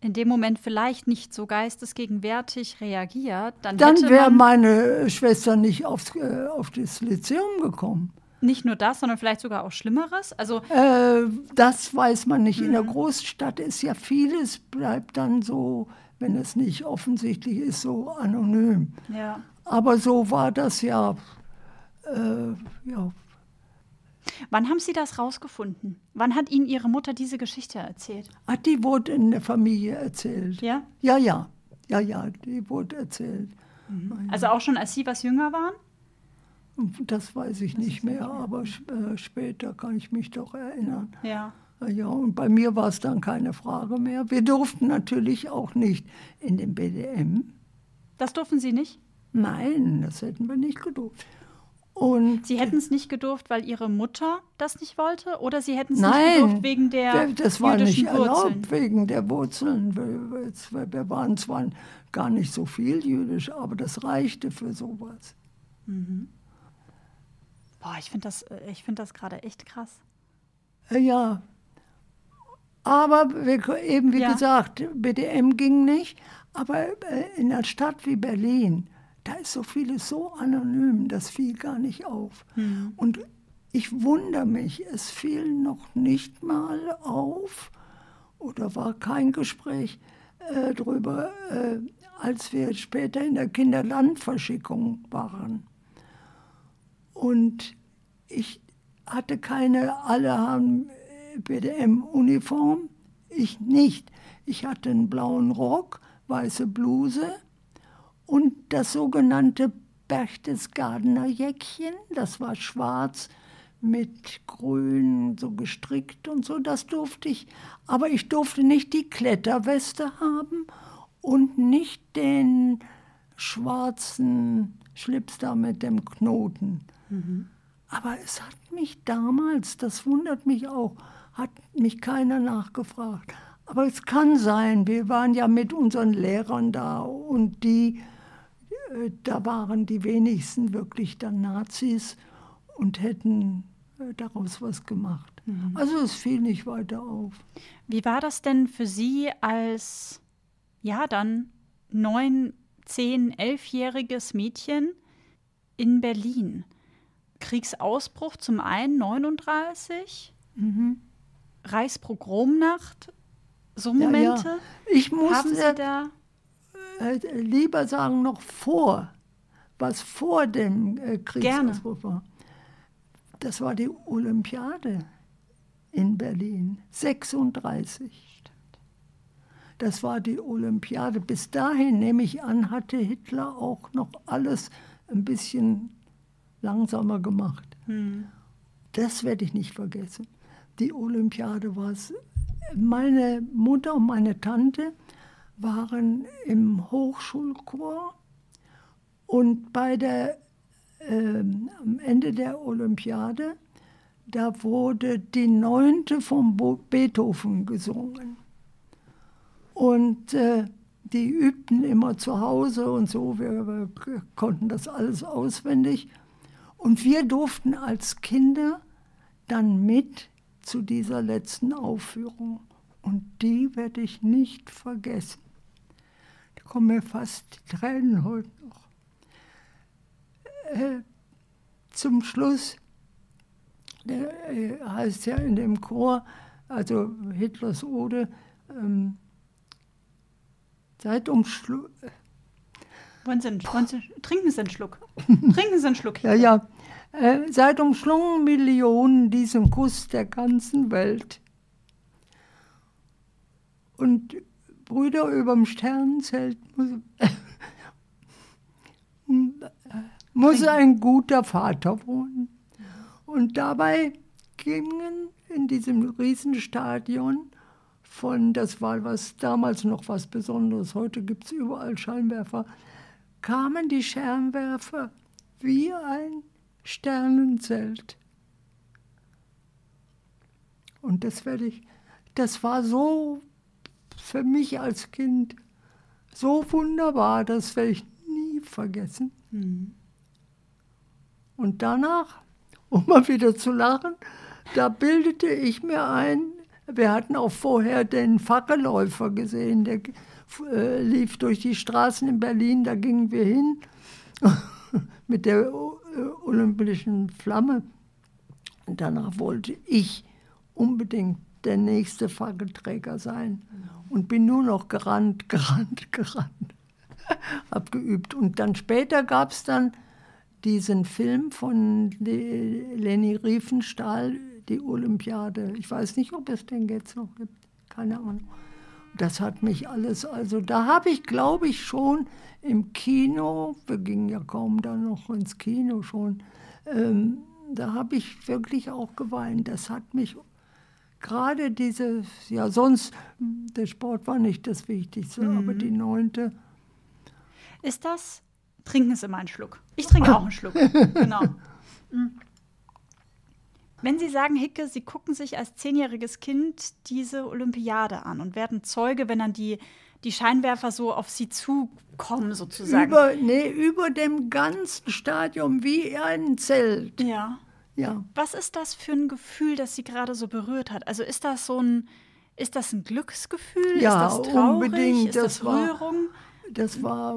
in dem Moment vielleicht nicht so geistesgegenwärtig reagiert, dann, dann wäre meine Schwester nicht aufs, äh, auf das Lyzeum gekommen. nicht nur das, sondern vielleicht sogar auch Schlimmeres. Also Äh, das weiß man nicht. In Mhm. der Großstadt ist ja vieles, bleibt dann so, wenn es nicht offensichtlich ist, so anonym. ja. Aber so war das ja, äh, ja Wann haben Sie das rausgefunden? Wann hat Ihnen Ihre Mutter diese Geschichte erzählt? Ah, die wurde in der Familie erzählt. Ja? Ja, ja, ja, ja, die wurde erzählt. Also auch schon, als Sie was jünger waren? Das weiß ich nicht mehr, aber äh, später kann ich mich doch erinnern. Ja. Ja, Ja, und bei mir war es dann keine Frage mehr. Wir durften natürlich auch nicht in den BDM. Das durften Sie nicht? Nein, das hätten wir nicht gedurft. Und Sie hätten es nicht gedurft, weil Ihre Mutter das nicht wollte? Oder Sie hätten es nicht gedurft wegen der das war nicht Wurzeln? erlaubt wegen der Wurzeln. Wir, wir waren zwar gar nicht so viel jüdisch, aber das reichte für sowas. Boah, ich finde das, äh, ich find das gerade echt krass. Äh, Ja. Aber eben wie Ja. gesagt, BDM ging nicht. Aber äh, in einer Stadt wie Berlin, da ist so vieles so anonym, das fiel gar nicht auf. Und ich wundere mich, es fiel noch nicht mal auf oder war kein Gespräch äh, drüber, äh, als wir später in der Kinderlandverschickung waren. Und ich hatte keine, alle haben äh, BDM-Uniform, ich nicht. Ich hatte einen blauen Rock, weiße Bluse und das sogenannte Berchtesgadener Jäckchen, das war schwarz mit Grün so gestrickt und so, das durfte ich. Aber ich durfte nicht die Kletterweste haben und nicht den schwarzen Schlips da mit dem Knoten. Aber es hat mich damals, das wundert mich auch, hat mich keiner nachgefragt. Aber es kann sein, wir waren ja mit unseren Lehrern da und die, da waren die wenigsten wirklich dann Nazis und hätten äh, daraus was gemacht. Also es fiel nicht weiter auf. Wie war das denn für Sie als, ja, dann neun, zehn, elfjähriges Mädchen in Berlin? Kriegsausbruch zum einen 39, Reichspogromnacht, so Ja, ja. Momente. Ich Haben Sie musste da, äh, lieber sagen, noch vor, was vor dem äh, Kriegsausbruch war. Das war die Olympiade in Berlin, 36. Das war die Olympiade. Bis dahin, nehme ich an, hatte Hitler auch noch alles ein bisschen langsamer gemacht. Das werde ich nicht vergessen. Die Olympiade war es. Meine Mutter und meine Tante waren im Hochschulchor und bei der, ähm, am Ende der Olympiade, da wurde die Neunte von Beethoven gesungen. Und äh, die übten immer zu Hause und so, wir, wir konnten das alles auswendig. Und wir durften als Kinder dann mit zu dieser letzten Aufführung. Und die werde ich nicht vergessen. Da kommen mir fast die Tränen heute noch. Äh, zum Schluss der, äh, heißt ja in dem Chor, also Hitlers Ode, ähm, seit Umschluss. wollen Sie, einen- wollen Sie, trinken Sie einen Schluck. Trinken Sie einen Schluck. Ja, ja. Äh, seit umschlungen Millionen diesen Kuss der ganzen Welt. Und Brüder überm Sternenzelt muss, muss ein guter Vater wohnen. Und dabei gingen in diesem Riesenstadion von, das war was damals noch was Besonderes, heute gibt es überall Scheinwerfer, kamen die Scheinwerfer wie ein Sternenzelt. Und das werde ich, das war so für mich als Kind so wunderbar, das werde ich nie vergessen. Und danach, um mal wieder zu lachen, da bildete ich mir ein, wir hatten auch vorher den Fackelläufer gesehen, der äh, lief durch die Straßen in Berlin, da gingen wir hin mit der äh, olympischen Flamme. Und danach wollte ich unbedingt der nächste Fackelträger sein und bin nur noch gerannt, gerannt, gerannt, abgeübt. Und dann später gab es dann diesen Film von Le- Leni Riefenstahl, die Olympiade. Ich weiß nicht, ob es den jetzt noch gibt, keine Ahnung. Das hat mich alles, also da habe ich, glaube ich, schon im Kino, wir gingen ja kaum dann noch ins Kino schon, ähm, da habe ich wirklich auch geweint. Das hat mich gerade diese, ja sonst, der Sport war nicht das Wichtigste, aber die neunte, Ist das? Trinken Sie mal einen Schluck. Ich trinke auch einen Schluck. Genau. Mm. Wenn Sie sagen, Hicke, Sie gucken sich als zehnjähriges Kind diese Olympiade an und werden Zeuge, wenn dann die, die Scheinwerfer so auf Sie zukommen, sozusagen. über, nee, über dem ganzen Stadion wie ein Zelt. ja. Ja, Was ist das für ein Gefühl, das Sie gerade so berührt hat? Also ist das so ein, ist das ein Glücksgefühl? Ja, ist das traurig? unbedingt. Ist das, Das war- Rührung? das war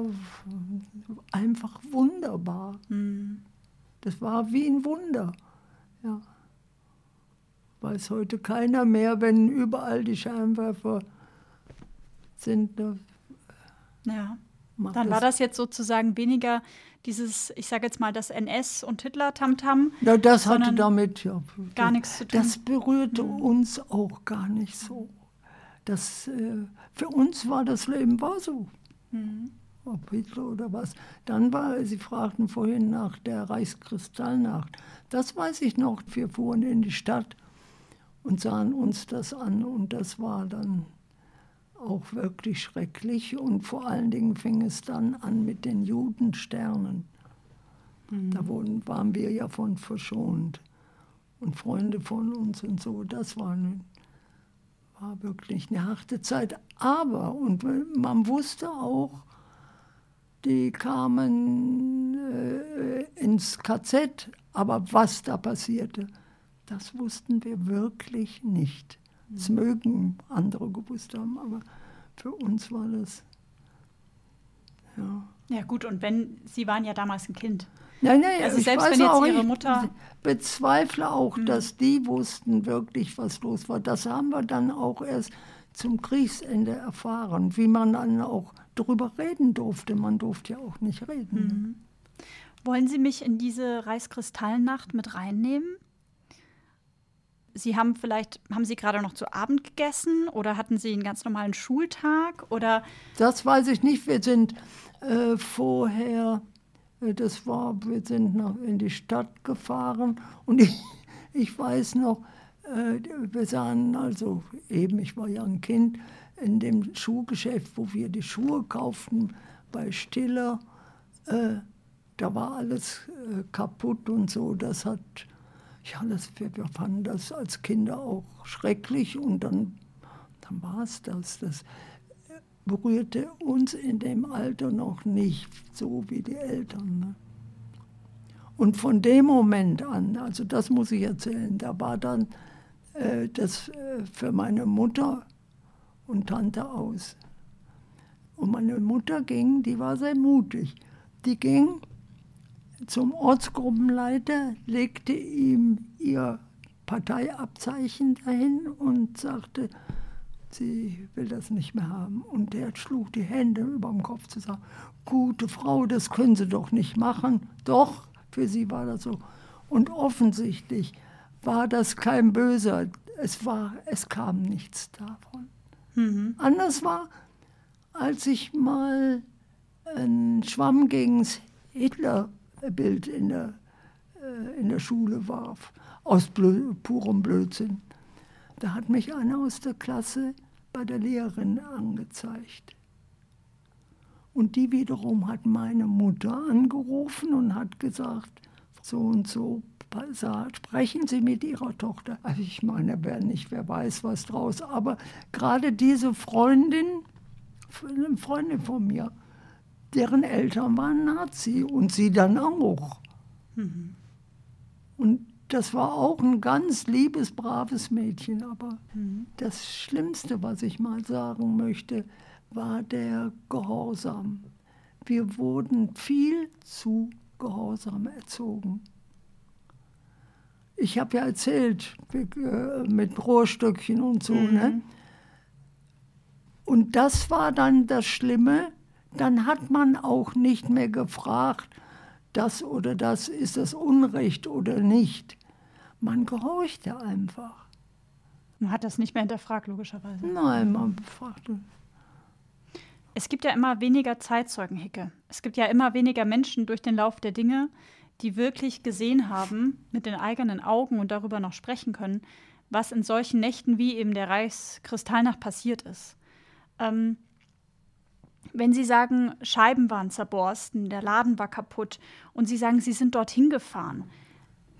einfach wunderbar. Das war wie ein Wunder. Ja. Weiß heute keiner mehr, wenn überall die Scheinwerfer sind. Da Ja. Dann war das jetzt sozusagen weniger dieses, ich sage jetzt mal, das NS und Hitler-Tamtam. Ja, das hatte damit ja, gar nichts zu tun. Das berührte uns auch gar nicht so. Das, äh, für uns war das Leben war so. ob Hitler oder was. Dann war, Sie fragten vorhin nach der Reichskristallnacht. Das weiß ich noch. Wir fuhren in die Stadt und sahen uns das an und das war dann auch wirklich schrecklich und vor allen Dingen fing es dann an mit den Judensternen. Mhm. Da wurden, waren wir ja von verschont und Freunde von uns und so. Das war, eine, war wirklich eine harte Zeit. Aber, und man wusste auch, die kamen äh, ins KZ, aber was da passierte, das wussten wir wirklich nicht. Es mögen andere gewusst haben, aber für uns war das, ja. Ja gut, und wenn, Sie waren ja damals ein Kind. Nein, nein, also selbst wenn jetzt auch, Ihre Mutter... Ich bezweifle auch, mhm. dass die wussten wirklich, was los war. Das haben wir dann auch erst zum Kriegsende erfahren, wie man dann auch darüber reden durfte. Man durfte ja auch nicht reden. Mhm. Wollen Sie mich in diese Reichskristallnacht mit reinnehmen? Sie haben vielleicht, haben Sie gerade noch zu Abend gegessen oder hatten Sie einen ganz normalen Schultag oder? Das weiß ich nicht. Wir sind äh, vorher, äh, das war, wir sind noch in die Stadt gefahren und ich, ich weiß noch, äh, wir sahen also eben, ich war ja ein Kind, in dem Schuhgeschäft, wo wir die Schuhe kauften, bei Stiller, äh, da war alles äh, kaputt und so. Das hat ja, das, wir, wir fanden das als Kinder auch schrecklich und dann, dann war es das. Das berührte uns in dem Alter noch nicht so wie die Eltern. Ne? Und von dem Moment an, also das muss ich erzählen, da war dann äh, das äh, für meine Mutter und Tante aus. Und meine Mutter ging, die war sehr mutig. Die ging zum Ortsgruppenleiter, legte ihm ihr Parteiabzeichen dahin und sagte, sie will das nicht mehr haben. Und der schlug die Hände über dem Kopf zu sagen, gute Frau, das können Sie doch nicht machen. Doch, für sie war das so. Und offensichtlich war das kein Böser. Es, war, es kam nichts davon. Mhm. Anders war, als ich mal einen Schwamm gegen Hitler Bild in der, äh, in der Schule warf, aus Blö purem Blödsinn. Da hat mich einer aus der Klasse bei der Lehrerin angezeigt. Und die wiederum hat meine Mutter angerufen und hat gesagt, so und so, sprechen Sie mit Ihrer Tochter. Also ich meine, wer nicht, wer weiß was draus. Aber gerade diese Freundin, eine Freundin von mir, deren Eltern waren Nazi und sie dann auch. Mhm. Und das war auch ein ganz liebes, braves Mädchen. Aber mhm. das Schlimmste, was ich mal sagen möchte, war der Gehorsam. Wir wurden viel zu gehorsam erzogen. Ich habe ja erzählt äh, mit Rohrstöckchen und so. Ne? Mhm. Ne? Und das war dann das Schlimme, dann hat man auch nicht mehr gefragt, das oder das, ist das Unrecht oder nicht. Man gehorchte einfach. Man hat das nicht mehr hinterfragt, logischerweise. Nein, man fragte. Es gibt ja immer weniger Zeitzeugen, Hicke. Es gibt ja immer weniger Menschen durch den Lauf der Dinge, die wirklich gesehen haben, mit den eigenen Augen und darüber noch sprechen können, was in solchen Nächten wie eben der Reichskristallnacht passiert ist. Ähm, wenn Sie sagen, Scheiben waren zerborsten, der Laden war kaputt und Sie sagen, Sie sind dorthin gefahren.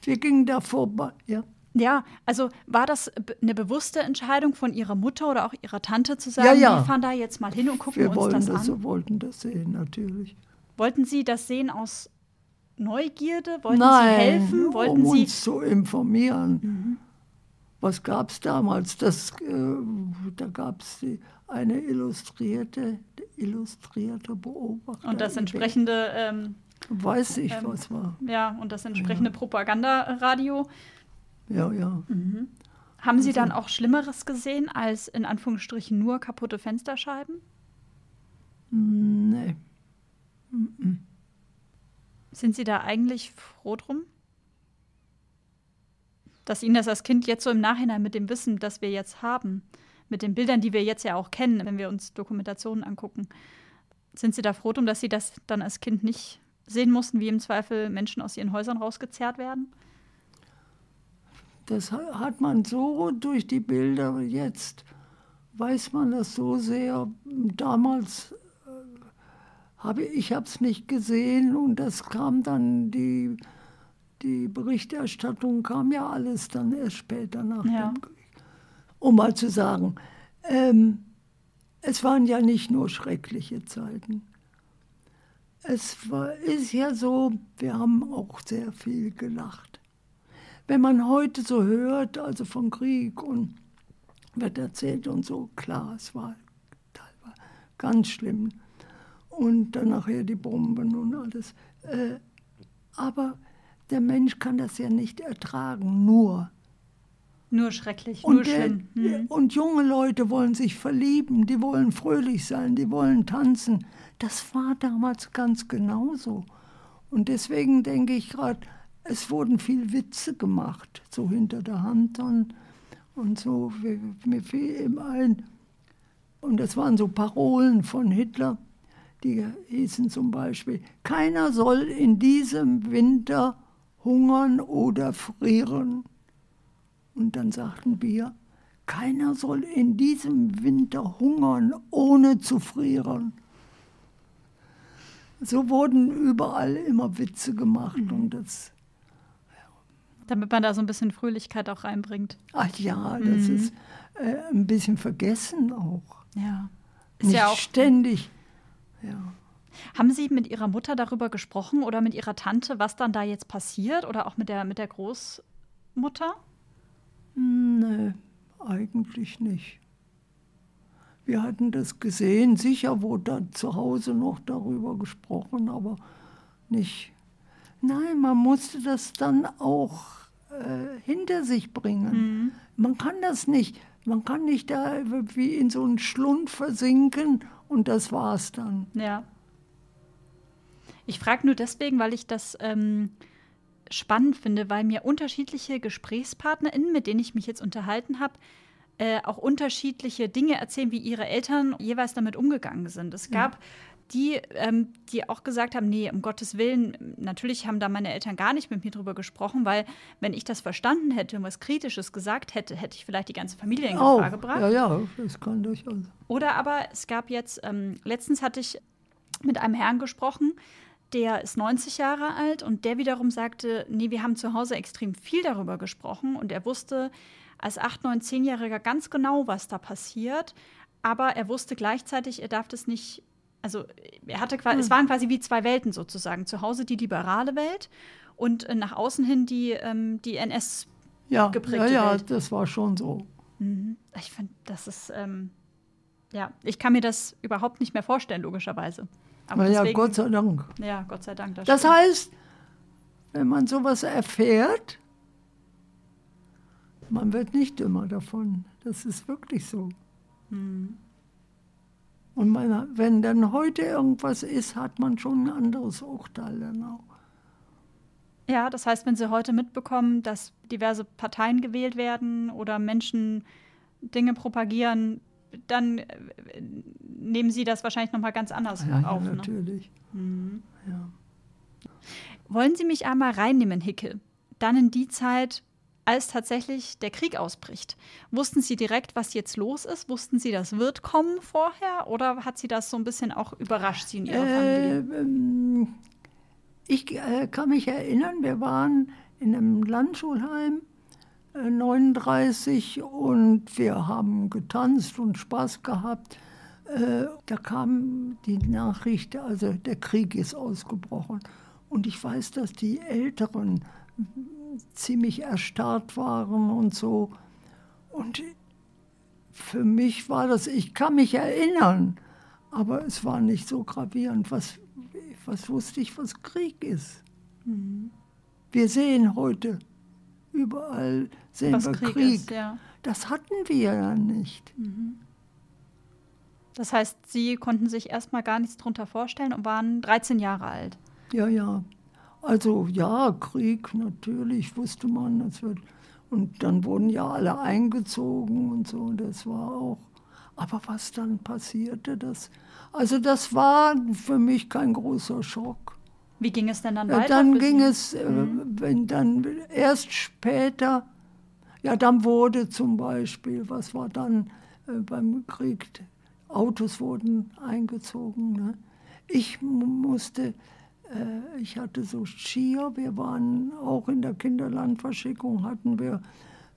Wir gingen da vorbei, ja. Ja, also war das eine bewusste Entscheidung von Ihrer Mutter oder auch Ihrer Tante zu sagen, ja, ja. wir fahren da jetzt mal hin und gucken wir uns das, das an? Wir wollten das sehen, natürlich. Wollten Sie das sehen aus Neugierde? Wollten Nein, Sie helfen? Wollten um Sie uns zu informieren. Mhm. Was gab es damals? Das, äh, da gab es eine illustrierte, illustrierte Beobachtung. Und das entsprechende. Ähm, Weiß ich, ähm, was war. Ja, und das entsprechende ja. Propagandaradio. Ja, ja. Mhm. Haben Sie also, dann auch Schlimmeres gesehen als in Anführungsstrichen nur kaputte Fensterscheiben? Nee. Mhm. Sind Sie da eigentlich froh drum? Dass Ihnen das als Kind jetzt so im Nachhinein mit dem Wissen, das wir jetzt haben, mit den Bildern, die wir jetzt ja auch kennen, wenn wir uns Dokumentationen angucken, Sind Sie da froh drum, dass Sie das dann als Kind nicht sehen mussten, wie im Zweifel Menschen aus ihren Häusern rausgezerrt werden? Das hat man so durch die Bilder. Jetzt weiß man das so sehr. Damals äh, habe ich es nicht gesehen und das kam dann die die Berichterstattung kam ja alles dann erst später nach Ja. dem Krieg. Um mal zu sagen, ähm, es waren ja nicht nur schreckliche Zeiten. Es war, ist ja so, wir haben auch sehr viel gelacht. Wenn man heute so hört, also von Krieg und wird erzählt und so, klar, es war teilweise ganz schlimm. Und dann nachher die Bomben und alles. Äh, aber der Mensch kann das ja nicht ertragen, nur. Nur schrecklich, nur Und, der, schlimm. Mhm. und junge Leute wollen sich verlieben, die wollen fröhlich sein, die wollen tanzen. Das war damals ganz genauso. Und deswegen denke ich gerade, es wurden viel Witze gemacht, so hinter der Hand dann und so. Mir fiel eben ein, und das waren so Parolen von Hitler, die hießen zum Beispiel, keiner soll in diesem Winter hungern oder frieren. Und dann sagten wir, keiner soll in diesem Winter hungern, ohne zu frieren. So wurden überall immer Witze gemacht und das, Damit man da so ein bisschen Fröhlichkeit auch reinbringt. ach ja, das ist äh, ein bisschen vergessen auch. Ja. Ist Nicht ja auch. ständig. Ja. Haben Sie mit Ihrer Mutter darüber gesprochen oder mit Ihrer Tante, was dann da jetzt passiert? Oder auch mit der, mit der Großmutter? Nee, eigentlich nicht. Wir hatten das gesehen, sicher wurde da zu Hause noch darüber gesprochen, aber nicht. Nein, man musste das dann auch äh, hinter sich bringen. Man kann das nicht. Man kann nicht da wie in so einen Schlund versinken und das war's dann. Ja. Ich frage nur deswegen, weil ich das ähm, spannend finde, weil mir unterschiedliche GesprächspartnerInnen, mit denen ich mich jetzt unterhalten habe, äh, auch unterschiedliche Dinge erzählen, wie ihre Eltern jeweils damit umgegangen sind. Es gab die, ähm, die auch gesagt haben, nee, um Gottes Willen, natürlich haben da meine Eltern gar nicht mit mir drüber gesprochen, weil wenn ich das verstanden hätte und was Kritisches gesagt hätte, hätte ich vielleicht die ganze Familie in Auch. Gefahr gebracht. Ja, ja, das kann durchaus. Oder aber es gab jetzt, ähm, letztens hatte ich mit einem Herrn gesprochen, der ist 90 Jahre alt und der wiederum sagte, nee, wir haben zu Hause extrem viel darüber gesprochen und er wusste als 8, 9, 10-Jähriger ganz genau, was da passiert, aber er wusste gleichzeitig, er darf das nicht, also er hatte quasi, es waren quasi wie zwei Welten sozusagen. Zu Hause die liberale Welt und äh, nach außen hin die, ähm, die NS- Ja, Geprägte ja, ja, Welt. das war schon so. Ich finde, das ist, ähm, ja, ich kann mir das überhaupt nicht mehr vorstellen, logischerweise. Aber Na ja, deswegen- Gott sei Dank. Ja, Gott sei Dank. Das stimmt. heißt, wenn man sowas erfährt, man wird nicht dümmer davon. Das ist wirklich so. Hm. Und man, wenn dann heute irgendwas ist, hat man schon ein anderes Urteil dann auch. Ja, das heißt, wenn Sie heute mitbekommen, dass diverse Parteien gewählt werden oder Menschen Dinge propagieren, dann äh, nehmen Sie das wahrscheinlich noch mal ganz anders Ja, ja auf. ne? natürlich. Ja. Wollen Sie mich einmal reinnehmen, Hicke? Dann in die Zeit, als tatsächlich der Krieg ausbricht. Wussten Sie direkt, was jetzt los ist? Wussten Sie, das wird kommen vorher? Oder hat Sie das so ein bisschen auch überrascht, Sie in Ihrer Äh, Familie? ähm, ich äh, kann mich erinnern, wir waren in einem Landschulheim 39 und wir haben getanzt und Spaß gehabt. Äh, da kam die Nachricht, also der Krieg ist ausgebrochen. Und ich weiß, dass die Älteren ziemlich erstarrt waren und so. Und für mich war das, ich kann mich erinnern, aber es war nicht so gravierend. Was, was wusste ich, was Krieg ist? Wir sehen heute, überall sehen Was wir Krieg, Krieg. ist, ja. Das hatten wir ja nicht. Das heißt, Sie konnten sich erstmal gar nichts drunter vorstellen und waren 13 Jahre alt. Ja, ja. Also ja, Krieg natürlich wusste man, das wird. Und dann wurden ja alle eingezogen und so. Das war auch. Aber was dann passierte, das, also das war für mich kein großer Schock. Wie ging es denn dann Ja, weiter? dann für ging es, äh, wenn dann erst später, ja, dann wurde zum Beispiel, was war dann äh, beim Krieg, Autos wurden eingezogen. Ne? Ich mu- musste, äh, ich hatte so Skier, wir waren auch in der Kinderlandverschickung, hatten wir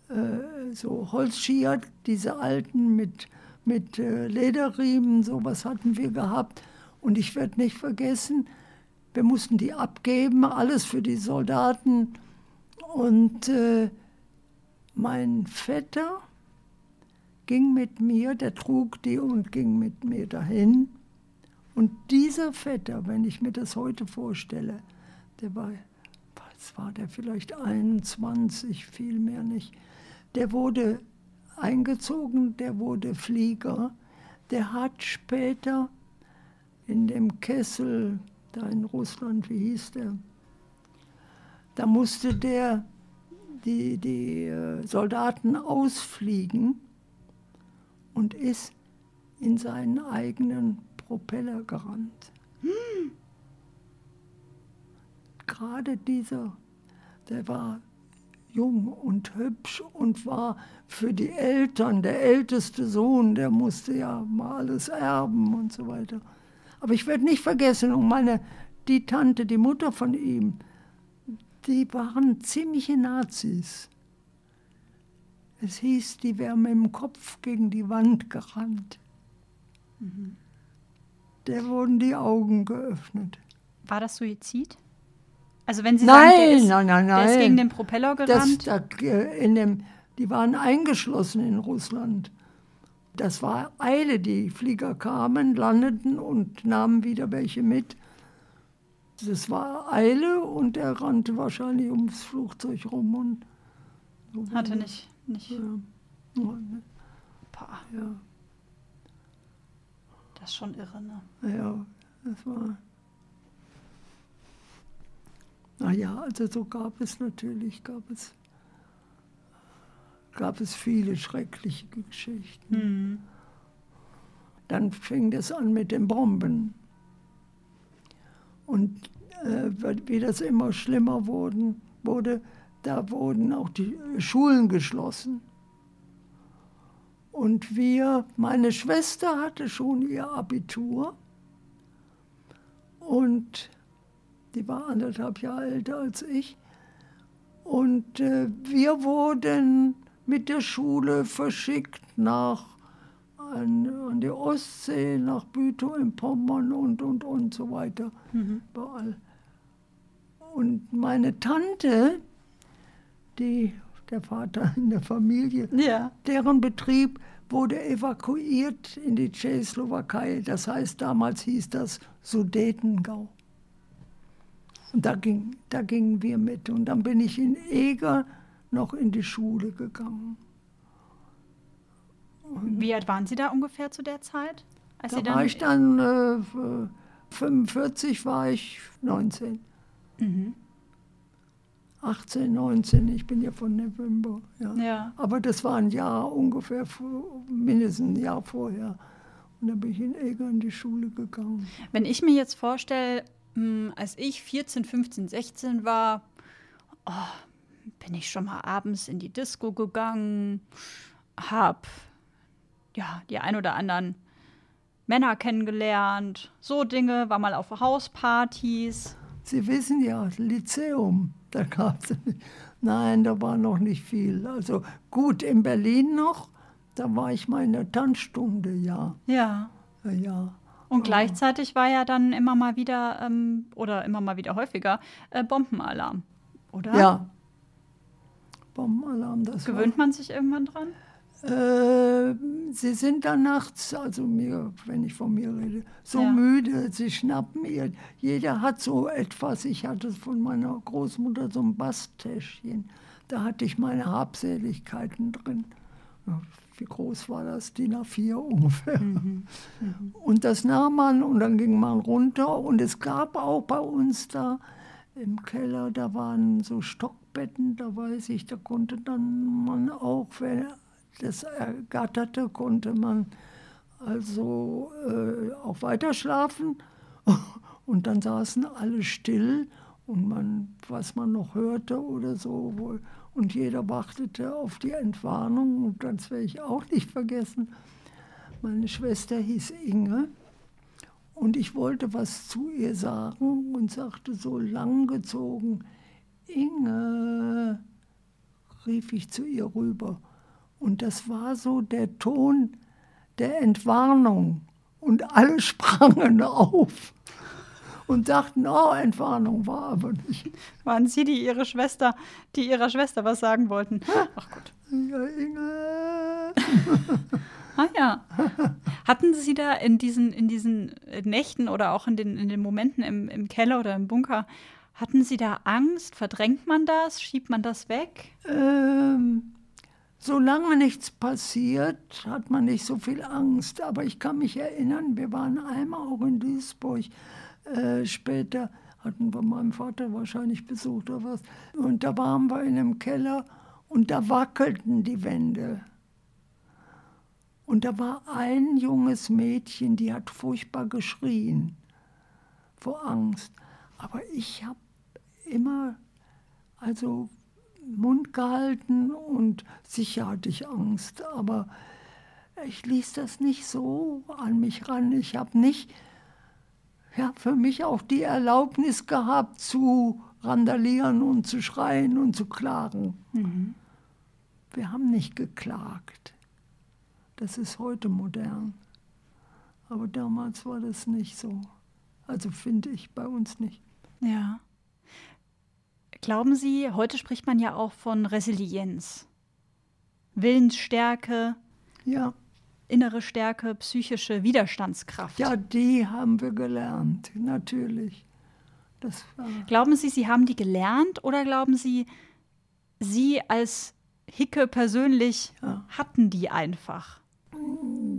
äh, so Holzskier, diese alten mit, mit äh, Lederriemen, sowas hatten wir gehabt. Und ich werde nicht vergessen, wir mussten die abgeben, alles für die Soldaten. Und äh, mein Vetter ging mit mir, der trug die und ging mit mir dahin. Und dieser Vetter, wenn ich mir das heute vorstelle, der war, was war der vielleicht 21, viel mehr nicht, der wurde eingezogen, der wurde Flieger, der hat später in dem Kessel da in Russland, wie hieß der, da musste der die, die äh, Soldaten ausfliegen und ist in seinen eigenen Propeller gerannt. Gerade dieser, der war jung und hübsch und war für die Eltern der älteste Sohn, der musste ja mal alles erben und so weiter. Aber ich werde nicht vergessen, und meine, die Tante, die Mutter von ihm, die waren ziemliche Nazis. Es hieß, die wären mit dem Kopf gegen die Wand gerannt. Der wurden die Augen geöffnet. War das Suizid? Also wenn Sie sagen, Nein, der ist, nein, nein, der ist nein. gegen den Propeller Das, gerannt. da, äh, in dem, die waren eingeschlossen in Russland. Das war Eile, die Flieger kamen, landeten und nahmen wieder welche mit. Das war Eile und er rannte wahrscheinlich ums Flugzeug rum und so Hatte nicht, nicht. Ja, ja, ne, Boah, ja, das ist schon irre, ne? ja, das war. Naja, also so gab es natürlich, gab es, gab es viele schreckliche Geschichten. Hm. Dann fing das an mit den Bomben. Und äh, wie das immer schlimmer wurden, wurde, da wurden auch die Schulen geschlossen. Und wir, meine Schwester hatte schon ihr Abitur und die war anderthalb Jahre älter als ich. Und äh, wir wurden mit der Schule verschickt nach an, an die Ostsee, nach Bütow in Pommern und, und, und so weiter. Überall. Und meine Tante, die, der Vater in der Familie, Ja. deren Betrieb wurde evakuiert in die Tschechoslowakei. Das heißt, damals hieß das Sudetengau. Und da, ging, da gingen wir mit. Und dann bin ich in Eger noch in die Schule gegangen. Wie alt waren Sie da ungefähr zu der Zeit? Als Sie Da war ich dann, äh, 45 war ich 19. Mhm. 18, 19, ich bin ja von November. Ja. Ja. Aber das war ein Jahr ungefähr, mindestens ein Jahr vorher. Und dann bin ich in Eger in die Schule gegangen. Wenn ich mir jetzt vorstelle, mh, als ich 14, 15, 16 war, oh, bin ich schon mal abends in die Disco gegangen, hab ja die ein oder anderen Männer kennengelernt, so Dinge, war mal auf Hauspartys. Sie wissen ja, Lyzeum, da gab es. Nein, da war noch nicht viel. Also gut, in Berlin noch, da war ich mal in der Tanzstunde, ja. Ja. Ja, ja. Und gleichzeitig war ja dann immer mal wieder, ähm, oder immer mal wieder häufiger, äh, Bombenalarm, oder? Ja. Bombenalarm, das Gewöhnt man sich irgendwann dran? war. Äh, sie sind dann nachts, also mir, wenn ich von mir rede, so Ja. müde, sie schnappen ihr. Jeder hat so etwas. Ich hatte von meiner Großmutter so ein Basttäschchen. Da hatte ich meine Habseligkeiten drin. Wie groß war das? DIN A4 ungefähr. Und das nahm man und dann ging man runter. Und es gab auch bei uns da im Keller, da waren so Stockbetten, da weiß ich, da konnte dann man auch, wenn das ergatterte, konnte man also äh, auch weiter schlafen. Und dann saßen alle still und man, was man noch hörte oder so. Wohl. Und jeder wartete auf die Entwarnung. Und das werde ich auch nicht vergessen. Meine Schwester hieß Inge. Und ich wollte was zu ihr sagen und sagte so langgezogen, Inge, rief ich zu ihr rüber. Und das war so der Ton der Entwarnung. Und alle sprangen auf und sagten, oh, Entwarnung war aber nicht. Waren Sie die ihre Schwester, die ihrer Schwester was sagen wollten? Ach Gott. Ja, Inge. ah ja. Hatten Sie da in diesen, in diesen Nächten oder auch in den, in den Momenten im, im Keller oder im Bunker, hatten Sie da Angst? Verdrängt man das? Schiebt man das weg? Ähm, solange nichts passiert, hat man nicht so viel Angst. Aber ich kann mich erinnern, wir waren einmal auch in Duisburg äh, später hatten wir meinen Vater wahrscheinlich besucht oder was. Und da waren wir in einem Keller und da wackelten die Wände. Und da war ein junges Mädchen, die hat furchtbar geschrien vor Angst. Aber ich habe immer also Mund gehalten und sicher hatte ich Angst. Aber ich ließ das nicht so an mich ran. Ich habe nicht ja, für mich auch die Erlaubnis gehabt zu randalieren und zu schreien und zu klagen. Mhm. Wir haben nicht geklagt. Das ist heute modern. Aber damals war das nicht so. Also finde ich bei uns nicht. Ja. Glauben Sie, heute spricht man ja auch von Resilienz, Willensstärke. Ja innere Stärke, psychische Widerstandskraft. Ja, die haben wir gelernt, natürlich. glauben Sie, Sie haben die gelernt oder glauben Sie, Sie als Hicke persönlich ja. hatten die einfach?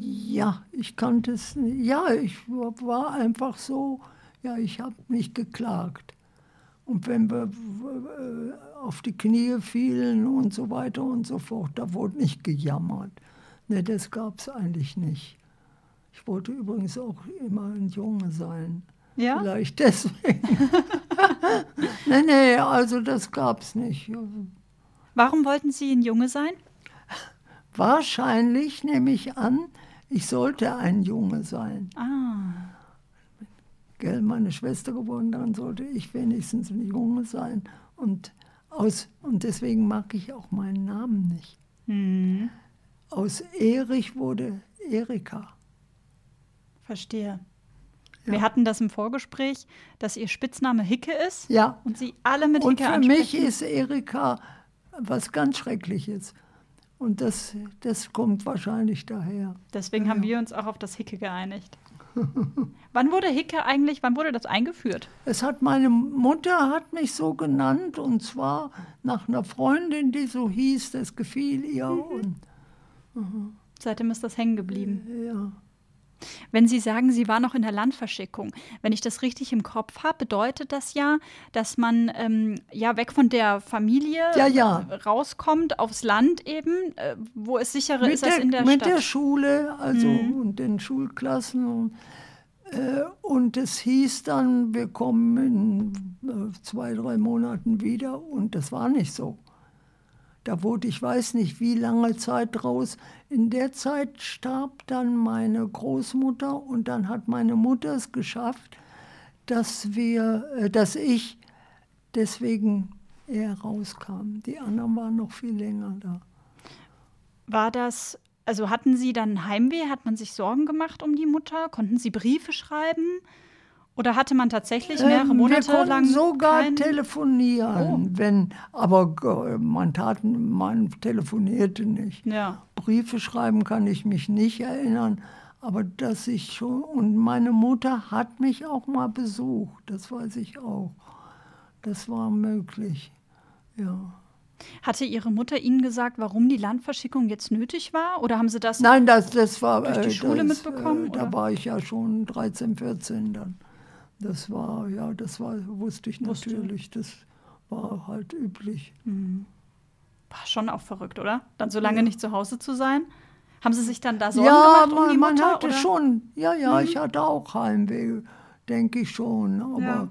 Ja, ich kannte es. Ja, ich war einfach so, ja, ich habe nicht geklagt. Und wenn wir äh, auf die Knie fielen und so weiter und so fort, da wurde nicht gejammert. Nee, das gab es eigentlich nicht. Ich wollte übrigens auch immer ein Junge sein. Ja? Vielleicht deswegen. nee, nee, also das gab es nicht. Warum wollten Sie ein Junge sein? Wahrscheinlich nehme ich an, ich sollte ein Junge sein. Ah. Gell, meine Schwester geworden, dann sollte ich wenigstens ein Junge sein. Und, aus, und deswegen mag ich auch meinen Namen nicht. Mhm. Aus Erich wurde Erika. Verstehe. Ja. Wir hatten das im Vorgespräch, dass Ihr Spitzname Hicke ist. Ja. Und Sie alle mit und Hicke für mich ist Erika was ganz Schreckliches. Und das, das kommt wahrscheinlich daher. Deswegen ja. haben wir uns auch auf das Hicke geeinigt. wann wurde Hicke eigentlich, wann wurde das eingeführt? Es hat meine Mutter hat mich so genannt und zwar nach einer Freundin, die so hieß, das gefiel ihr. Mhm. Und. Seitdem ist das hängen geblieben. Ja. Wenn Sie sagen, Sie waren noch in der Landverschickung, wenn ich das richtig im Kopf habe, bedeutet das ja, dass man ähm, ja weg von der Familie ja, ja. rauskommt aufs Land eben, äh, wo es sicherer mit ist als in der mit Stadt. Mit der Schule, also mhm. und den Schulklassen. Und, äh, und es hieß dann, wir kommen in äh, zwei, drei Monaten wieder und das war nicht so. Da wurde ich weiß nicht wie lange Zeit draus. In der Zeit starb dann meine Großmutter und dann hat meine Mutter es geschafft, dass wir, äh, dass ich deswegen eher rauskam. Die anderen waren noch viel länger da. War das, also hatten Sie dann Heimweh? Hat man sich Sorgen gemacht um die Mutter? Konnten Sie Briefe schreiben? Oder hatte man tatsächlich mehrere ähm, Monate wir lang sogar kein... telefonieren, oh. wenn, aber man tat, man telefonierte nicht. Ja. Briefe schreiben kann ich mich nicht erinnern, aber dass ich schon und meine Mutter hat mich auch mal besucht, das weiß ich auch. Das war möglich. Ja. Hatte Ihre Mutter Ihnen gesagt, warum die Landverschickung jetzt nötig war? Oder haben Sie das, Nein, das, das war, durch die äh, Schule das, mitbekommen? Äh, da war ich ja schon 13, 14 dann. Das war, ja, das war, wusste ich natürlich, das war halt üblich. Mhm. War schon auch verrückt, oder? Dann so lange ja. nicht zu Hause zu sein. Haben Sie sich dann da Sorgen ja, gemacht um man, die man Mutter? hatte oder? Mhm. schon, ja, ja, ich hatte auch Heimweh, denke ich schon. Aber, Ja.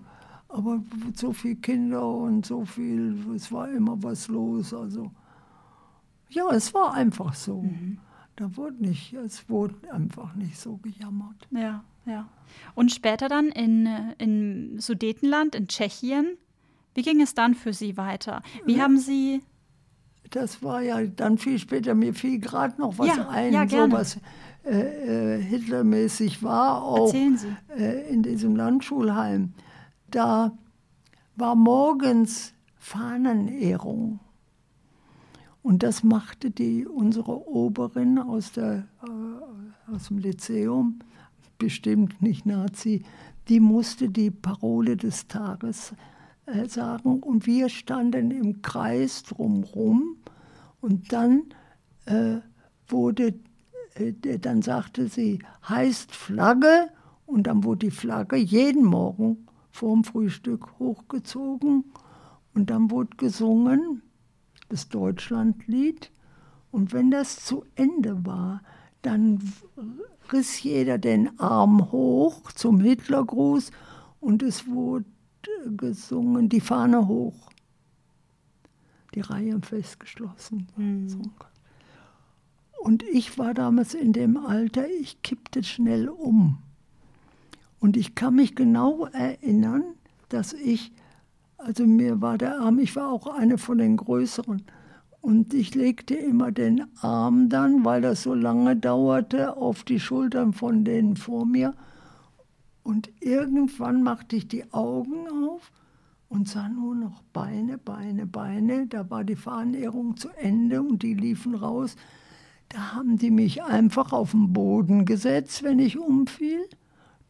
aber so viele Kinder und so viel, es war immer was los. Also, ja, es war einfach so. Mhm. Da wurde nicht, es wurde einfach nicht so gejammert. Ja, ja. Und später dann in, in Sudetenland, in Tschechien. Wie ging es dann für Sie weiter? Wie haben Sie. Das war ja dann viel später, mir fiel gerade noch was Ja, ein, ja, so was äh, äh, Hitlermäßig war, auch Erzählen Sie. äh, in diesem Landschulheim. Da war morgens Fahnenehrung. Und das machte die, unsere Oberin aus, der, äh, aus dem Lyzeum, bestimmt nicht Nazi, die musste die Parole des Tages äh, sagen. Und wir standen im Kreis drumherum. Und dann äh, wurde, äh, dann sagte sie, heißt Flagge. Und dann wurde die Flagge jeden Morgen vorm Frühstück hochgezogen. Und dann wurde gesungen das Deutschlandlied. Und wenn das zu Ende war, dann riss jeder den Arm hoch zum Hitlergruß und es wurde gesungen, die Fahne hoch. Die Reihe festgeschlossen. So. Und ich war damals in dem Alter, ich kippte schnell um. Und ich kann mich genau erinnern, dass ich, also mir war der Arm, ich war auch eine von den Größeren. Und ich legte immer den Arm dann, weil das so lange dauerte, auf die Schultern von denen vor mir. Und irgendwann machte ich die Augen auf und sah nur noch Beine, Beine, Beine. Da war die Fahnenehrung zu Ende und die liefen raus. Da haben die mich einfach auf den Boden gesetzt, wenn ich umfiel.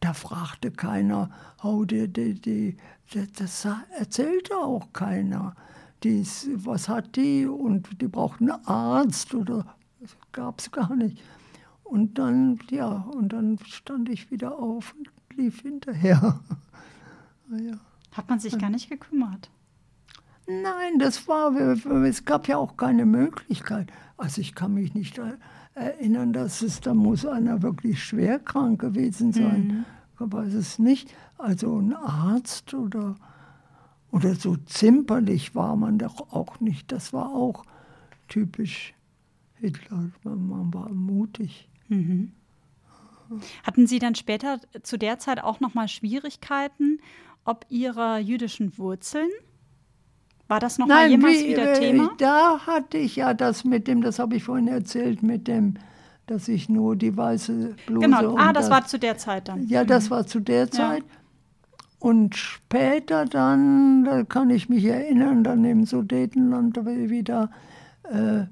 Da fragte keiner, oh, die, die, die, das, das erzählte auch keiner. Die ist, was hat die? Und die braucht einen Arzt oder das gab es gar nicht. Und dann, ja, und dann stand ich wieder auf und lief hinterher. ja. Hat man sich gar nicht gekümmert? Nein, das war, es gab ja auch keine Möglichkeit. Also ich kann mich nicht erinnern, dass es, da muss einer wirklich schwer krank gewesen sein. Ich weiß es nicht. Also ein Arzt oder, oder so zimperlich war man doch auch nicht. Das war auch typisch Hitler. Man war mutig. Hatten Sie dann später zu der Zeit auch noch mal Schwierigkeiten ob Ihrer jüdischen Wurzeln? War das noch mal Nein, jemals wie, wieder äh, Thema? Da hatte ich ja das mit dem, das habe ich vorhin erzählt, mit dem, dass ich nur die weiße Bluse Genau, ah, und das war zu der Zeit dann. Ja, das war zu der Zeit. Und später dann, da kann ich mich erinnern, dann im Sudetenland wieder, äh,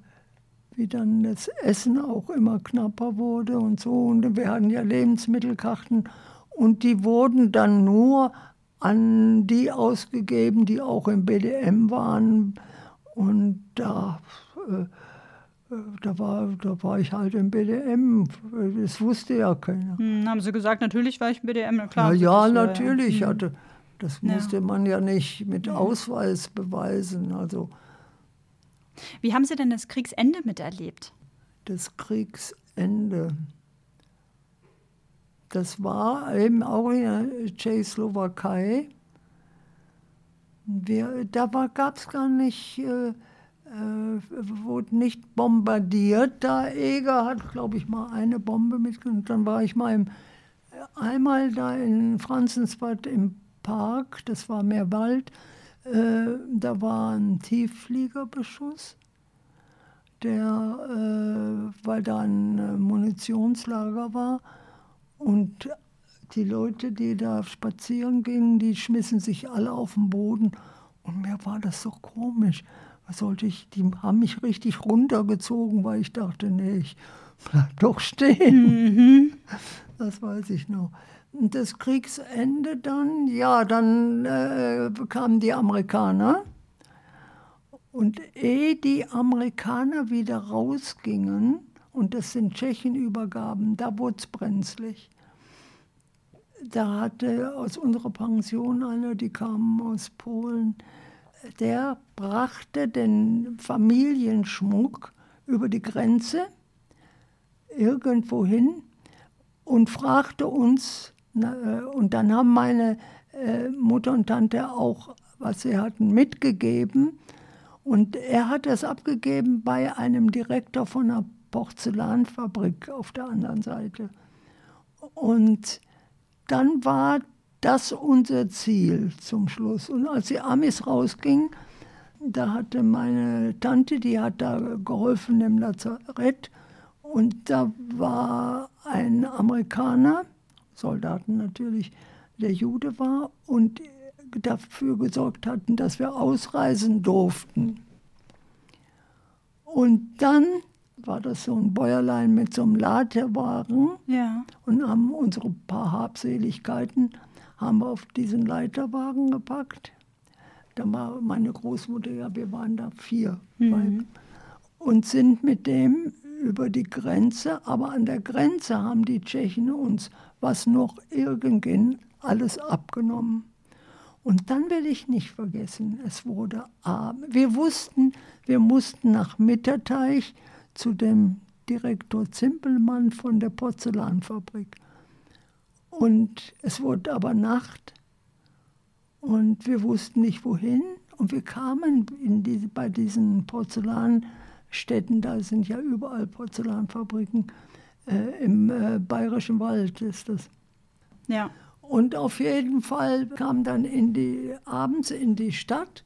wie dann das Essen auch immer knapper wurde und so. Und wir hatten ja Lebensmittelkarten und die wurden dann nur an die ausgegeben, die auch im BDM waren. Und da, äh, da, war, da war ich halt im BDM. Das wusste ja keiner. Hm, haben Sie gesagt, natürlich war ich im BDM, na klar. Ja, ja, war natürlich. hm. Hatte, das Ja. musste man ja nicht mit Ausweis beweisen. Also Wie haben Sie denn das Kriegsende miterlebt? das Kriegsende. Das war eben auch in der Tschechoslowakei. Wir, da gab es gar nicht, äh, äh, wurde nicht bombardiert. Da Eger hat, glaube ich, mal eine Bombe mitgenommen. Dann war ich mal im, einmal da in Franzensbad im Park, das war mehr Wald. Äh, da war ein Tieffliegerbeschuss der, äh, weil da ein äh, Munitionslager war. Und die Leute, die da spazieren gingen, die schmissen sich alle auf den Boden. Und mir war das so komisch. Was sollte ich, die haben mich richtig runtergezogen, weil ich dachte, nee, ich bleib doch stehen. Das weiß ich noch. Und das Kriegsende dann, ja, dann äh, kamen die Amerikaner. Und ehe die Amerikaner wieder rausgingen und das in Tschechien übergaben, da wurde es brenzlig. Da hatte aus unserer Pension einer, die kamen aus Polen, der brachte den Familienschmuck über die Grenze irgendwo hin und fragte uns, äh, und dann haben meine äh, Mutter und Tante auch, was sie hatten, mitgegeben. Und er hat das abgegeben bei einem Direktor von einer Porzellanfabrik auf der anderen Seite. Und dann war das unser Ziel zum Schluss. Und als die Amis rausgingen, da hatte meine Tante, die hat da geholfen im Lazarett. Und da war ein Amerikaner, Soldaten natürlich, der Jude war und dafür gesorgt hatten, dass wir ausreisen durften. Und dann war das so ein Bäuerlein mit so einem Leiterwagen Ja. und haben unsere paar Habseligkeiten haben wir auf diesen Leiterwagen gepackt. Da war meine Großmutter, ja, wir waren da vier Weib. und sind mit dem über die Grenze, aber an der Grenze haben die Tschechen uns, was noch irgend ging, alles abgenommen. Und dann werde ich nicht vergessen, es wurde Abend. Wir wussten, wir mussten nach Mitterteich zu dem Direktor Zimpelmann von der Porzellanfabrik. Und es wurde aber Nacht und wir wussten nicht wohin. Und wir kamen in diese, bei diesen Porzellanstädten, da sind ja überall Porzellanfabriken, äh, im äh, Bayerischen Wald ist das. Ja. Und auf jeden Fall kamen dann in die, abends in die Stadt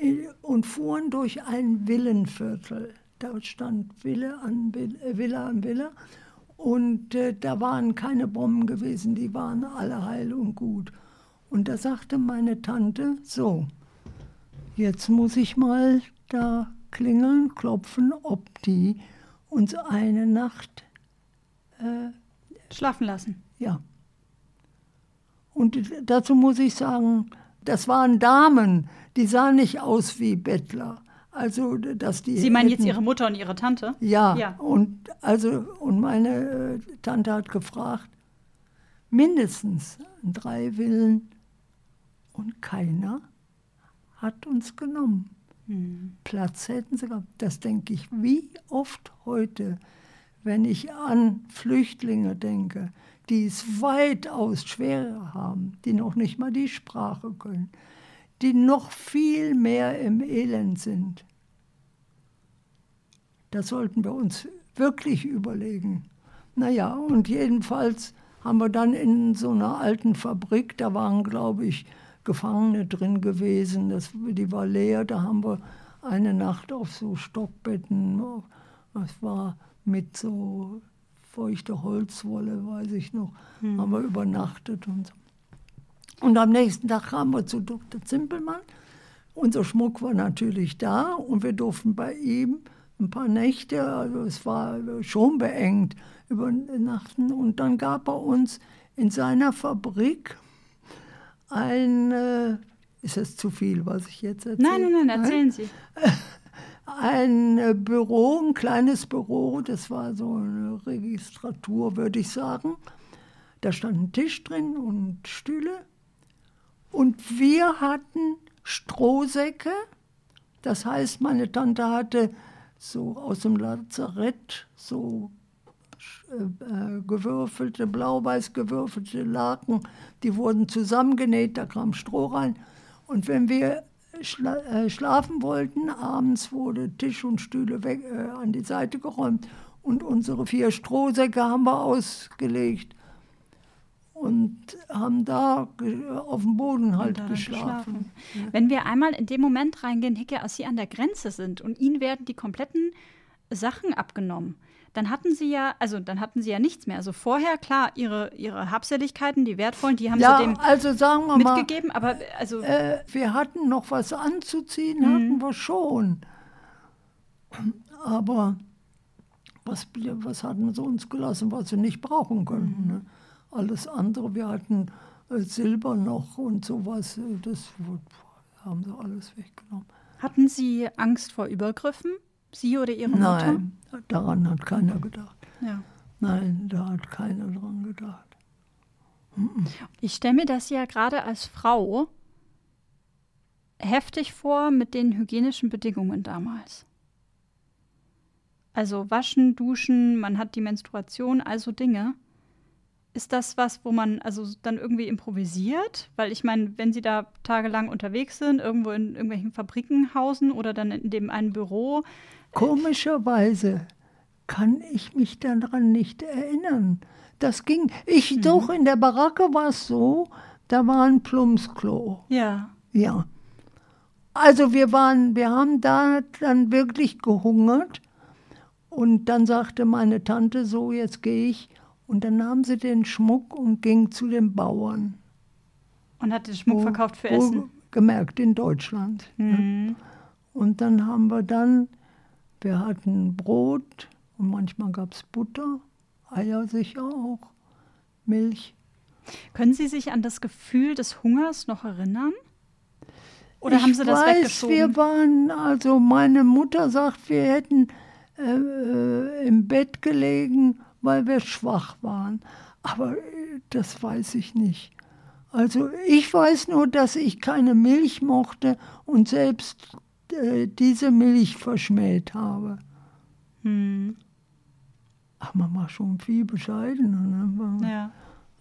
äh, und fuhren durch ein Villenviertel. Da stand Villa an Villa, äh, Villa an Villa. Und äh, da waren keine Bomben gewesen, die waren alle heil und gut. Und da sagte meine Tante, so, jetzt muss ich mal da klingeln, klopfen, ob die uns eine Nacht Schlafen lassen. ja. Und dazu muss ich sagen, das waren Damen, die sahen nicht aus wie Bettler. Also, dass die. Sie meinen jetzt Ihre Mutter und Ihre Tante? Ja. Ja. Und, also, und meine äh, Tante hat gefragt, mindestens drei Villen und keiner hat uns genommen. Platz hätten sie gehabt. Das denke ich, wie oft heute, wenn ich an Flüchtlinge denke, die es weitaus schwerer haben, die noch nicht mal die Sprache können, die noch viel mehr im Elend sind. Das sollten wir uns wirklich überlegen. Naja, und jedenfalls haben wir dann in so einer alten Fabrik, da waren, glaube ich, Gefangene drin gewesen, das, die war leer, da haben wir eine Nacht auf so Stockbetten, das war mit so feuchter Holzwolle, weiß ich noch, haben wir übernachtet und so. Und am nächsten Tag kamen wir zu Dr. Zimpelmann. Unser Schmuck war natürlich da und wir durften bei ihm ein paar Nächte, also es war schon beengt, übernachten. Und dann gab er uns in seiner Fabrik ein, äh, ist das zu viel, was ich jetzt erzähle? Nein, nein, nein, erzählen Sie. ein äh, Büro, ein kleines Büro, das war so eine Registratur, würde ich sagen. Da stand ein Tisch drin und Stühle. Und wir hatten Strohsäcke. Das heißt, meine Tante hatte so aus dem Lazarett so gewürfelte, blau-weiß gewürfelte Laken, die wurden zusammengenäht, da kam Stroh rein. Und wenn wir schla äh, schlafen wollten, abends wurde Tisch und Stühle weg, äh, an die Seite geräumt und unsere vier Strohsäcke haben wir ausgelegt und haben da auf dem Boden halt dann geschlafen. Wenn wir einmal in dem Moment reingehen, Hicke, als Sie an der Grenze sind und Ihnen werden die kompletten Sachen abgenommen, dann hatten Sie ja, also dann hatten Sie ja nichts mehr. Also vorher, klar, Ihre, Ihre Habseligkeiten, die wertvollen, die haben Ja, Sie dem also sagen wir mal, mitgegeben, aber also Äh, wir hatten noch was anzuziehen, Mhm. hatten wir schon. Aber was, was hatten sie uns gelassen, was sie nicht brauchen könnten? Mhm. Ne? Alles andere, wir hatten äh, Silber noch und sowas, äh, das haben sie alles weggenommen. hatten Sie Angst vor Übergriffen? Sie oder Ihre Mutter? Nein, daran hat keiner gedacht. Ja. Nein, da hat keiner dran gedacht. Ich stelle mir das ja gerade als Frau heftig vor mit den hygienischen Bedingungen damals. Also waschen, duschen, man hat die Menstruation, also Dinge. Ist das was, wo man also dann irgendwie improvisiert? Weil ich meine, wenn Sie da tagelang unterwegs sind, irgendwo in irgendwelchen Fabriken hausen oder dann in dem einen Büro. Komischerweise kann ich mich daran nicht erinnern. Das ging. Ich Mhm. doch in der Baracke war es so, da war ein Plumpsklo. Ja. Ja. Also wir waren, wir haben da dann wirklich gehungert. Und dann sagte meine Tante so, jetzt gehe ich. Und dann nahm sie den Schmuck und ging zu den Bauern. Und hat den Schmuck Wo- verkauft für Essen. Gemerkt in Deutschland. ne? Mhm. Und dann haben wir dann, wir hatten Brot und manchmal gab es Butter, Eier sicher auch, Milch. Können Sie sich an das Gefühl des Hungers noch erinnern? Oder ich haben Sie das weiß, weggeschoben? wir waren, also meine Mutter sagt, wir hätten äh, äh, im Bett gelegen, weil wir schwach waren. Aber äh, das weiß ich nicht. Also ich weiß nur, dass ich keine Milch mochte und selbst äh, diese Milch verschmäht habe. Hm. Ach, man war schon viel bescheidener. Ne? Ja.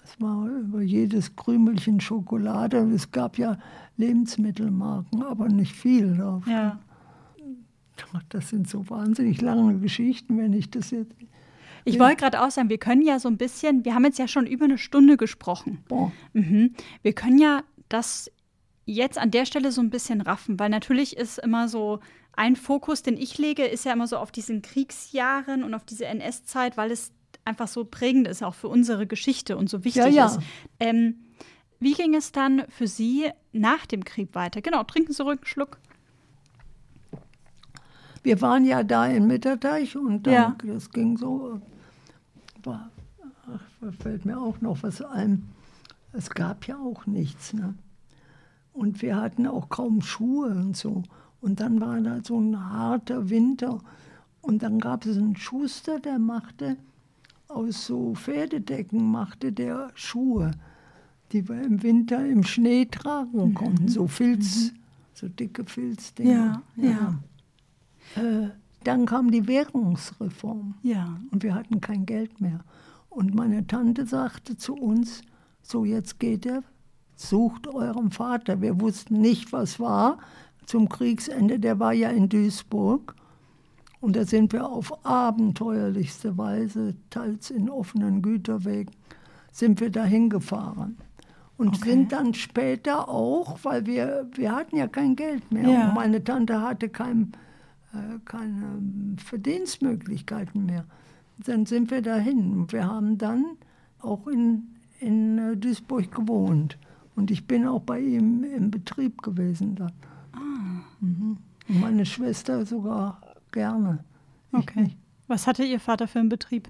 Es war über jedes Krümelchen Schokolade. Es gab ja Lebensmittelmarken, aber nicht viel davon. ja. Ach, Das sind so wahnsinnig lange Geschichten, wenn ich das jetzt. Ich wollte gerade auch sagen, wir können ja so ein bisschen, wir haben jetzt ja schon über eine Stunde gesprochen. Mhm. Wir können ja das jetzt an der Stelle so ein bisschen raffen, weil natürlich ist immer so ein Fokus, den ich lege, ist ja immer so auf diesen Kriegsjahren und auf diese NS-Zeit, weil es einfach so prägend ist, auch für unsere Geschichte und so wichtig Ja, ja. ist. Ähm, wie ging es dann für Sie nach dem Krieg weiter? Genau, trinken Sie ruhig einen Schluck. wir waren ja da in Mitterteich und dann, Ja. das ging so. War, ach, fällt mir auch noch was ein. Es gab ja auch nichts. Ne? Und wir hatten auch kaum Schuhe und so. Und dann war da so ein harter Winter. Und dann gab es einen Schuster, der machte aus so Pferdedecken machte der Schuhe, die wir im Winter im Schnee tragen konnten. So Filz, so dicke Filzdinger. Ja, ja. Äh, dann kam die Währungsreform Ja. und wir hatten kein Geld mehr. Und meine Tante sagte zu uns, so jetzt geht er, sucht eurem Vater. Wir wussten nicht, was war zum Kriegsende, der war ja in Duisburg. Und da sind wir auf abenteuerlichste Weise, teils in offenen Güterwegen, sind wir dahin gefahren. Und Okay. sind dann später auch, weil wir, wir hatten ja kein Geld mehr. Ja. Und meine Tante hatte kein, äh, keine Verdienstmöglichkeiten mehr. Dann sind wir dahin. Und wir haben dann auch in, in äh, Duisburg gewohnt. Und ich bin auch bei ihm im Betrieb gewesen dann. Mhm. Und meine Schwester sogar gerne. Okay. Was hatte Ihr Vater für einen Betrieb?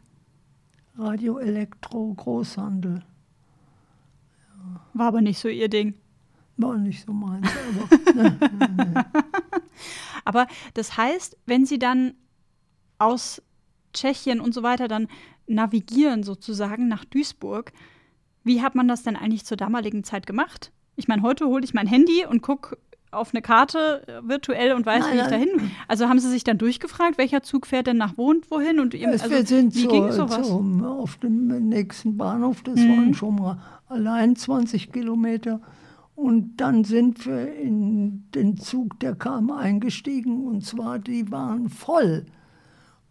Radio, Elektro, Großhandel. War aber nicht so Ihr Ding. War nicht so meins. Aber, ne, Aber das heißt, wenn Sie dann aus Tschechien und so weiter dann navigieren sozusagen nach Duisburg, wie hat man das denn eigentlich zur damaligen Zeit gemacht? Ich meine, heute hole ich mein Handy und gucke auf eine Karte äh, virtuell und weiß, Nein, wie ich dahin. Also haben Sie sich dann durchgefragt, welcher Zug fährt denn nach wo und wohin? Und eben, also, wir sind wie so, ging sowas? zum- auf dem nächsten Bahnhof, das Mhm. waren schon mal allein 20 Kilometer. Und dann sind wir in den Zug, der kam, eingestiegen. Und zwar, die waren voll.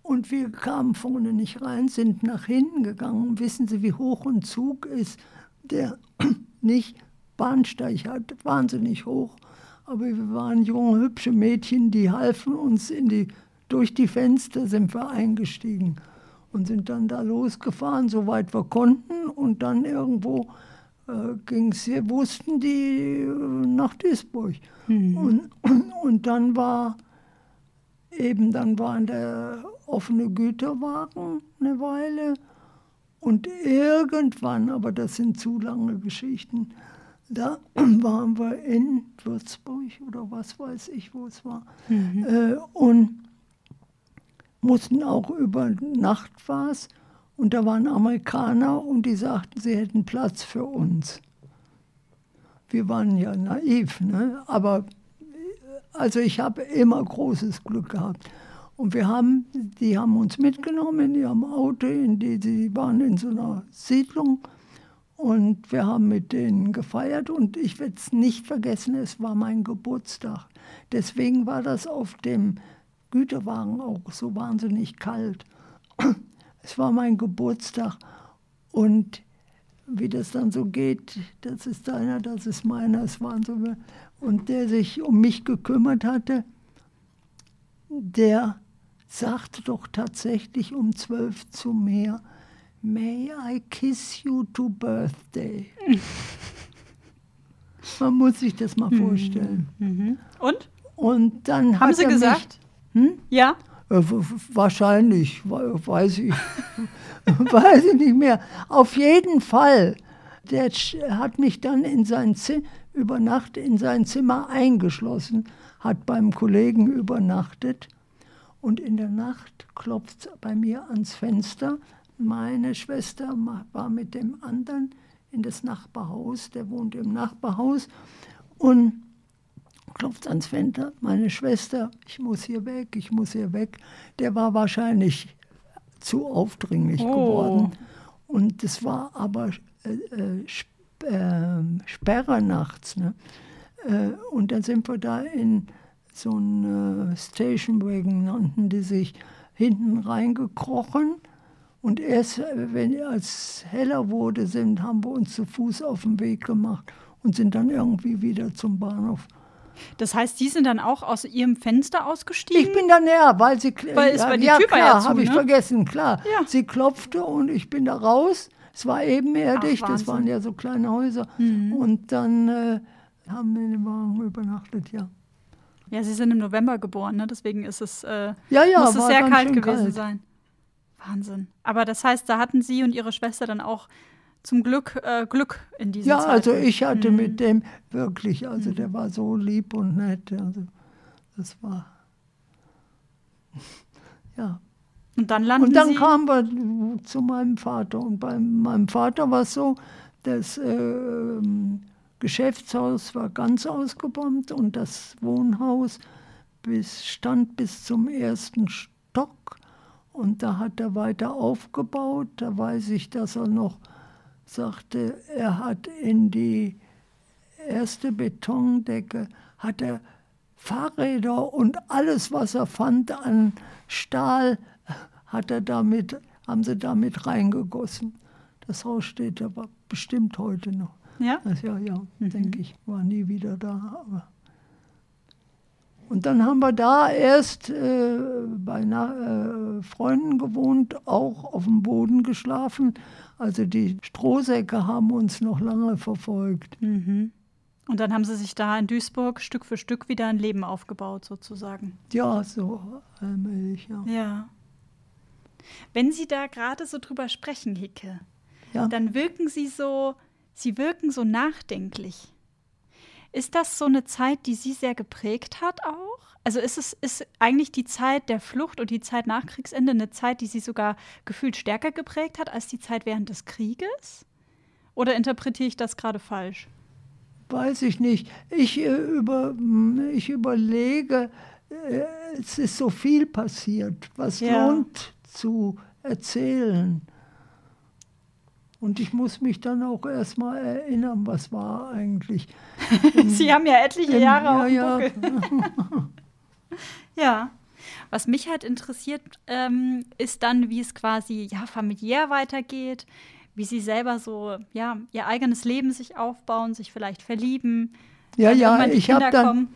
Und wir kamen vorne nicht rein, sind nach hinten gegangen. Wissen Sie, wie hoch ein Zug ist, der nicht Bahnsteig hat? Wahnsinnig hoch. Aber wir waren junge, hübsche Mädchen, die halfen uns in die, durch die Fenster sind wir eingestiegen und sind dann da losgefahren, soweit wir konnten. Und dann irgendwo äh, ging es, wir wussten die äh, nach Duisburg. Und, und dann war eben, dann waren der offene Güterwagen eine Weile. Und irgendwann, aber das sind zu lange Geschichten, da waren wir in Würzburg oder was weiß ich, wo es war. Äh, und mussten auch über Nacht was. Und da waren Amerikaner und die sagten, sie hätten Platz für uns. Wir waren ja naiv, ne? aber also ich habe immer großes Glück gehabt. Und wir haben, die haben uns mitgenommen in ihrem Auto, in die, die waren in so einer Siedlung. Und wir haben mit denen gefeiert und ich werde es nicht vergessen, es war mein Geburtstag. Deswegen war das auf dem Güterwagen auch so wahnsinnig kalt. Es war mein Geburtstag und wie das dann so geht, das ist deiner, das ist meiner, es waren so. Und der sich um mich gekümmert hatte, der sagte doch tatsächlich um zwölf zu mir, May I kiss you to birthday? Man muss sich das mal vorstellen. Mhm. Und? Und dann Haben Sie gesagt? Mich, hm? Ja. Äh, Wahrscheinlich, we- weiß ich, weiß ich nicht mehr. Auf jeden Fall, der hat mich dann in sein Zimmer, über Nacht in sein Zimmer eingeschlossen, hat beim Kollegen übernachtet und in der Nacht klopft bei mir ans Fenster. Meine Schwester war mit dem anderen in das Nachbarhaus, der wohnt im Nachbarhaus und klopft ans Fenster. Meine Schwester, ich muss hier weg, ich muss hier weg. Der war wahrscheinlich zu aufdringlich Oh. geworden. Und es war aber äh, äh, Sp äh, Sperre nachts. Ne? Äh, und dann sind wir da in so einen äh, Station Wagon, nannten die sich, hinten reingekrochen. Und erst, äh, wenn als heller wurde, sind, haben wir uns zu Fuß auf den Weg gemacht und sind dann irgendwie wieder zum Bahnhof. Das heißt, Sie sind dann auch aus Ihrem Fenster ausgestiegen? Ich bin da näher, weil sie Weil es war die ja, Tür ja klar, zu, habe ich ne? vergessen, klar. Ja. Sie klopfte und ich bin da raus. Es war ebenerdig, Ach, das Wahnsinn. Mhm. waren ja so kleine Häuser. Und dann äh, haben wir in dem Wagen übernachtet, ja. Ja, Sie sind im November geboren, ne? deswegen ist es, äh, Ja, ja, muss es sehr kalt gewesen kalt. sein. Wahnsinn. Aber das heißt, da hatten Sie und Ihre Schwester dann auch zum Glück äh, Glück in diesen Ja, Zeiten. also ich hatte Mhm. mit dem wirklich, also der war so lieb und nett. Also das war. Ja. Und dann landen Und dann Sie. kamen wir zu meinem Vater. Und bei meinem Vater war es so, das ähm, Geschäftshaus war ganz ausgebombt und das Wohnhaus bis, stand bis zum ersten Stock. Und da hat er weiter aufgebaut. Da weiß ich, dass er noch sagte, er hat in die erste Betondecke, hat er Fahrräder und alles, was er fand an Stahl, hat er damit, haben sie damit reingegossen. Das Haus steht aber bestimmt heute noch. ja? Das, ja, ja, denke ich, war nie wieder da. Aber und dann haben wir da erst äh, bei na, äh, Freunden gewohnt, auch auf dem Boden geschlafen. Also die Strohsäcke haben uns noch lange verfolgt. Mhm. Und dann haben Sie sich da in Duisburg Stück für Stück wieder ein Leben aufgebaut, sozusagen. Ja, so allmählich, ja. Ja. Wenn Sie da gerade so drüber sprechen, Hicke, ja. dann wirken Sie so, Sie wirken so nachdenklich. Ist das so eine Zeit, die Sie sehr geprägt hat auch? Also ist es ist eigentlich die Zeit der Flucht und die Zeit nach Kriegsende eine Zeit, die Sie sogar gefühlt stärker geprägt hat als die Zeit während des Krieges? Oder interpretiere ich das gerade falsch? Weiß ich nicht. Ich, äh, über, ich überlege, äh, es ist so viel passiert, was Ja. lohnt zu erzählen. Und ich muss mich dann auch erstmal erinnern, was war eigentlich. Sie haben ja etliche Ähm, Jahre auf dem ja, ja. Ja. Was mich halt interessiert, ähm, ist dann, wie es quasi ja, familiär weitergeht, wie sie selber so ja, ihr eigenes Leben sich aufbauen, sich vielleicht verlieben. Ja, ja, ich habe dann.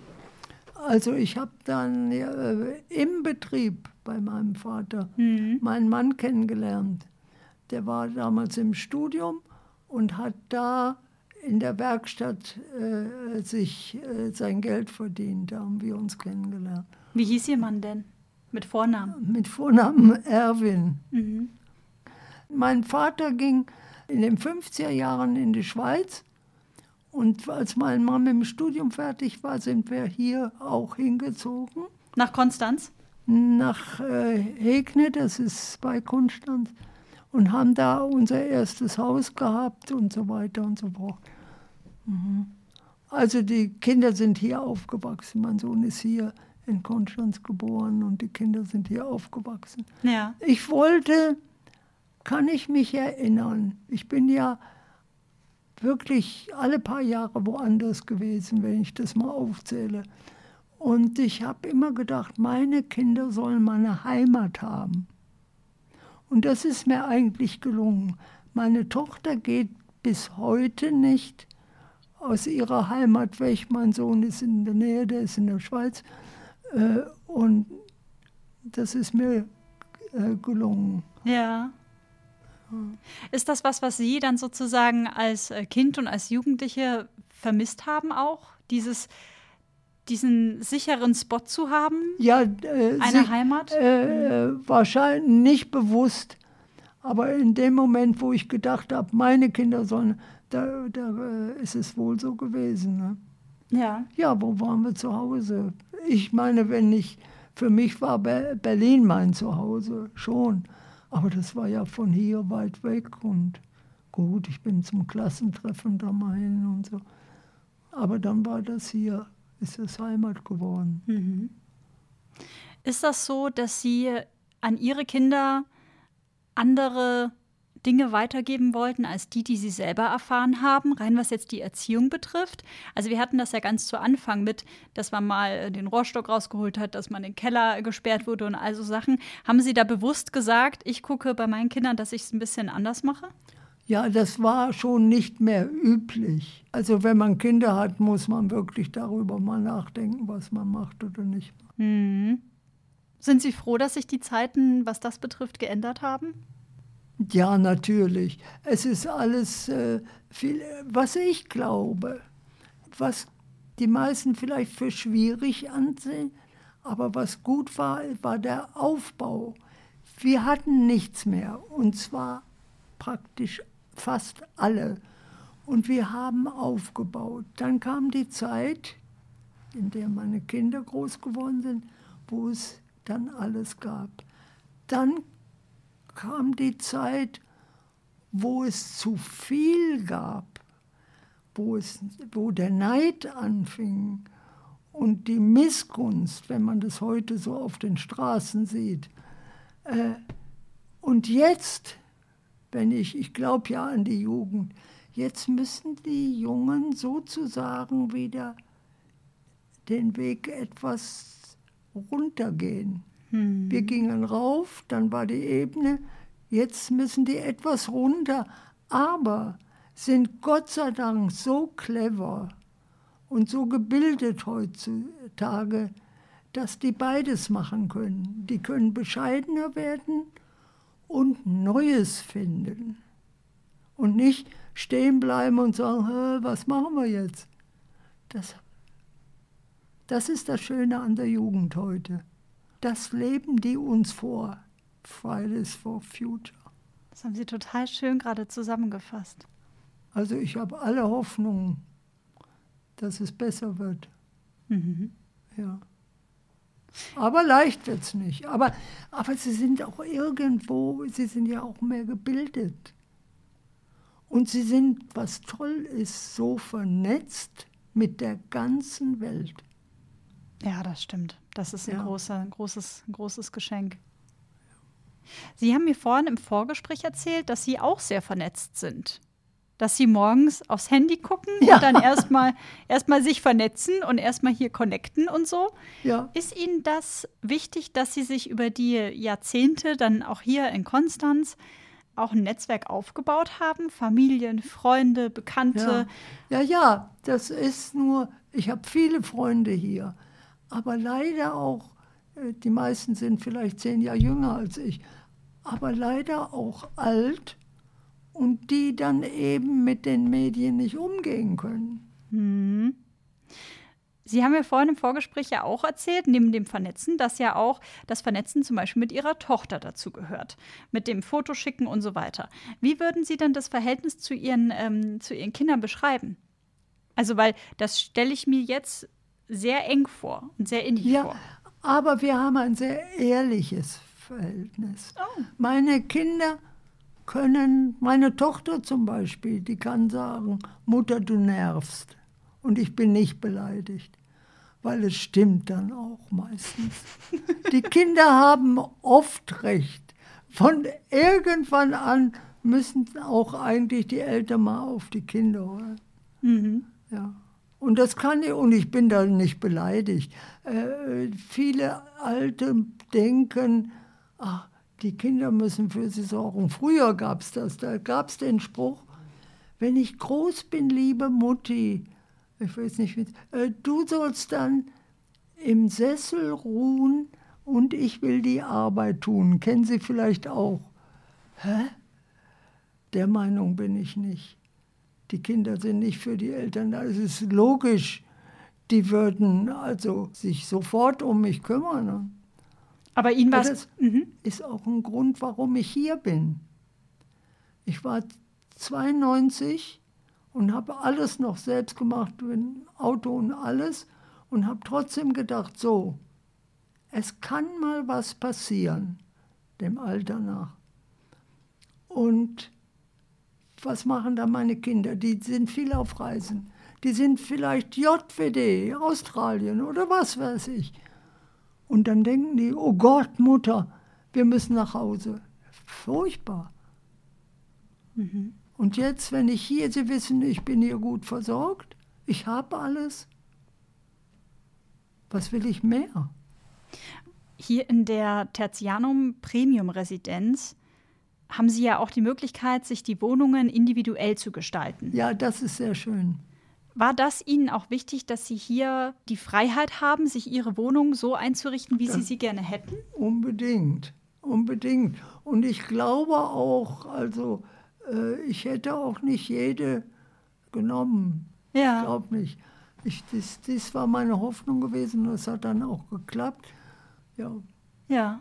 Also ich habe dann äh, im Betrieb bei meinem Vater Mhm. meinen Mann kennengelernt. Der war damals im Studium und hat da in der Werkstatt äh, sich äh, sein Geld verdient. Da haben wir uns kennengelernt. Wie hieß ihr Mann denn? Mit Vornamen. Mit Vornamen Erwin. Mhm. Mein Vater ging in den 50er Jahren in die Schweiz. Und als mein Mann mit dem Studium fertig war, sind wir hier auch hingezogen. Nach Konstanz? nach äh, Hegne, das ist bei Konstanz, und haben da unser erstes Haus gehabt und so weiter und so fort. Mhm. Also die Kinder sind hier aufgewachsen, mein Sohn ist hier in Konstanz geboren und die Kinder sind hier aufgewachsen. Ja. Ich wollte, kann ich mich erinnern, ich bin ja wirklich alle paar Jahre woanders gewesen, wenn ich das mal aufzähle. Und ich habe immer gedacht, meine Kinder sollen mal eine Heimat haben. Und das ist mir eigentlich gelungen. Meine Tochter geht bis heute nicht aus ihrer Heimat weg. Mein Sohn ist in der Nähe, der ist in der Schweiz. Äh, und das ist mir äh, gelungen. Ja. Ist das was, was Sie dann sozusagen als äh, Kind und als Jugendliche vermisst haben auch? Dieses, diesen sicheren Spot zu haben? Ja, äh, Eine sie- Heimat? Äh, wahrscheinlich nicht bewusst, aber in dem Moment, wo ich gedacht habe, meine Kinder sollen, da, da äh, ist es wohl so gewesen. Ne? Ja. Ja, wo waren wir zu Hause? Ich meine, wenn ich, für mich war Be Berlin mein Zuhause, schon. Aber das war ja von hier weit weg und gut, ich bin zum Klassentreffen da mal hin und so. Aber dann war das hier, ist es Heimat geworden. Ist das so, dass Sie an Ihre Kinder andere Dinge weitergeben wollten als die, die Sie selber erfahren haben, rein was jetzt die Erziehung betrifft? Also wir hatten das ja ganz zu Anfang mit, dass man mal den Rohrstock rausgeholt hat, dass man den Keller gesperrt wurde und all so Sachen. Haben Sie da bewusst gesagt, ich gucke bei meinen Kindern, dass ich es ein bisschen anders mache? Ja, das war schon nicht mehr üblich. Also wenn man Kinder hat, muss man wirklich darüber mal nachdenken, was man macht oder nicht. Sind Sie froh, dass sich die Zeiten, was das betrifft, geändert haben? Ja, natürlich. Es ist alles äh, viel, was ich glaube, was die meisten vielleicht für schwierig ansehen, aber was gut war, war der Aufbau. Wir hatten nichts mehr, und zwar praktisch fast alle. Und wir haben aufgebaut. Dann kam die Zeit, in der meine Kinder groß geworden sind, wo es dann alles gab. Dann kam die Zeit, wo es zu viel gab, wo, es, wo der Neid anfing und die Missgunst, wenn man das heute so auf den Straßen sieht. Äh, und jetzt, wenn ich, ich glaube ja an die Jugend, jetzt müssen die Jungen sozusagen wieder den Weg etwas runtergehen. Wir gingen rauf, dann war die Ebene, jetzt müssen die etwas runter, aber sind Gott sei Dank so clever und so gebildet heutzutage, dass die beides machen können. Die können bescheidener werden und Neues finden. Und nicht stehen bleiben und sagen, "Hä, was machen wir jetzt? Das, das ist das Schöne an der Jugend heute. Das leben die uns vor. Fridays for Future. Das haben Sie total schön gerade zusammengefasst. Also ich habe alle Hoffnung, dass es besser wird. Ja. Aber leicht wird es nicht. Aber, aber sie sind auch irgendwo, sie sind ja auch mehr gebildet. Und sie sind, was toll ist, so vernetzt mit der ganzen Welt. Ja, das stimmt. Das ist ein, Ja. großer, ein großes, ein großes Geschenk. Sie haben mir vorhin im Vorgespräch erzählt, dass Sie auch sehr vernetzt sind. Dass Sie morgens aufs Handy gucken Ja. und dann erstmal erstmal sich vernetzen und erstmal hier connecten und so. Ja. Ist Ihnen das wichtig, dass Sie sich über die Jahrzehnte dann auch hier in Konstanz auch ein Netzwerk aufgebaut haben? Familien, Freunde, Bekannte? Ja, ja, ja das ist nur, ich habe viele Freunde hier, aber leider auch, äh, die meisten sind vielleicht zehn Jahre jünger als ich, aber leider auch alt und die dann eben mit den Medien nicht umgehen können. Sie haben mir vorhin im Vorgespräch ja auch erzählt, neben dem Vernetzen, dass ja auch das Vernetzen zum Beispiel mit Ihrer Tochter dazu gehört, mit dem Fotoschicken und so weiter. Wie würden Sie denn das Verhältnis zu Ihren, ähm, zu Ihren Kindern beschreiben? Also, weil das stelle ich mir jetzt sehr eng vor und sehr innig Ja, vor. aber wir haben ein sehr ehrliches Verhältnis. Oh. Meine Kinder können, meine Tochter zum Beispiel, die kann sagen, Mutter, du nervst. Und ich bin nicht beleidigt. weil es stimmt dann auch meistens. Die Kinder haben oft recht. Von irgendwann an müssen auch eigentlich die Eltern mal auf die Kinder hören. Mhm. Ja. Und das kann ich, und ich bin da nicht beleidigt. Äh, viele Alte denken, ach, die Kinder müssen für sie sorgen. Früher gab es das, da gab es den Spruch, wenn ich groß bin, liebe Mutti, ich weiß nicht, äh, du sollst dann im Sessel ruhen und ich will die Arbeit tun. Kennen Sie vielleicht auch? Hä? Der Meinung bin ich nicht. Die Kinder sind nicht für die Eltern da. Es ist logisch, die würden also sich sofort um mich kümmern. ne? Aber Ihnen war es. das ist auch ein Grund, warum ich hier bin. Ich war 92 und habe alles noch selbst gemacht, Auto und alles, und habe trotzdem gedacht, so, es kann mal was passieren, dem Alter nach. Und was machen da meine Kinder? Die sind viel auf Reisen. Die sind vielleicht JWD, Australien oder was weiß ich. Und dann denken die, oh Gott, Mutter, wir müssen nach Hause. Furchtbar. Und jetzt, wenn ich hier, Sie wissen, ich bin hier gut versorgt, ich habe alles. Was will ich mehr? Hier in der Tertianum Premium Residenz haben Sie ja auch die Möglichkeit, sich die Wohnungen individuell zu gestalten. Ja, das ist sehr schön. War das Ihnen auch wichtig, dass Sie hier die Freiheit haben, sich Ihre Wohnung so einzurichten, wie Sie sie gerne hätten? Unbedingt, unbedingt. Und ich glaube auch, also äh, ich hätte auch nicht jede genommen. Ich Ja. glaube nicht. Ich, das, das war meine Hoffnung gewesen und es hat dann auch geklappt. Ja, Ja.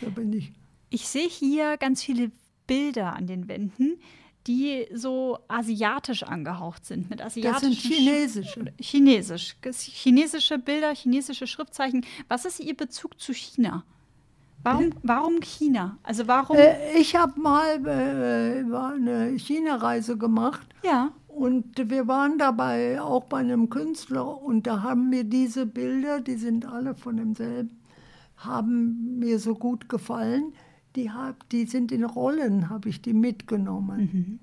da bin ich. Ich sehe hier ganz viele Bilder an den Wänden, die so asiatisch angehaucht sind, mit Das asiatischen sind chinesische. Sch- Chinesisch. Ges- Chinesische Bilder, chinesische Schriftzeichen. Was ist Ihr Bezug zu China? Warum, warum China? Also warum? Äh, ich habe mal äh, eine China-Reise gemacht ja. und wir waren dabei auch bei einem Künstler und da haben mir diese Bilder, die sind alle von demselben, haben mir so gut gefallen. Die, hab, die sind in Rollen, habe ich die mitgenommen.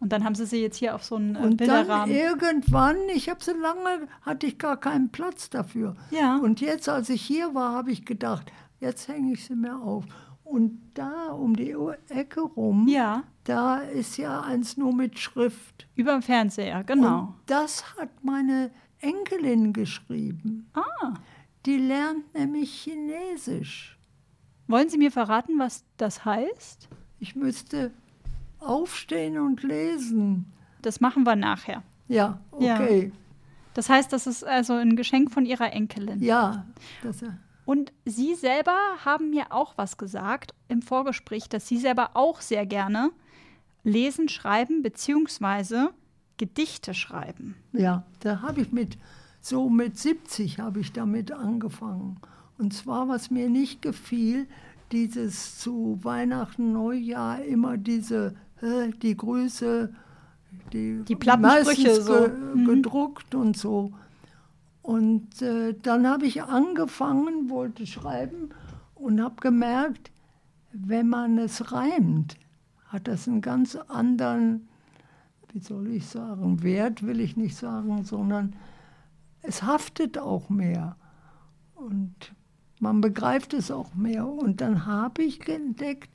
Und dann haben Sie sie jetzt hier auf so einen äh, Und dann Bilderrahmen. irgendwann, ich habe so lange, hatte ich gar keinen Platz dafür. Ja. Und jetzt, als ich hier war, habe ich gedacht, jetzt hänge ich sie mir auf. Und da um die Ecke rum, ja, da ist ja eins nur mit Schrift. über dem Fernseher, genau. Und das hat meine Enkelin geschrieben. ah. Die lernt nämlich Chinesisch. Wollen Sie mir verraten, was das heißt? Ich müsste aufstehen und lesen. Das machen wir nachher. Ja, Ja. okay. Das heißt, das ist also ein Geschenk von Ihrer Enkelin. Ja, das, Und Sie selber haben mir auch was gesagt im Vorgespräch, dass Sie selber auch sehr gerne lesen, schreiben bzw. Gedichte schreiben. Ja, da habe ich mit, so mit 70 habe ich damit angefangen. Und zwar, was mir nicht gefiel, dieses zu Weihnachten, Neujahr immer diese, äh, die Grüße, die, Die meistens so. ge, Mhm. gedruckt und so. Und äh, dann habe ich angefangen, wollte schreiben und habe gemerkt, wenn man es reimt, hat das einen ganz anderen, wie soll ich sagen, Wert will ich nicht sagen, sondern es haftet auch mehr und man begreift es auch mehr. Und dann habe ich entdeckt,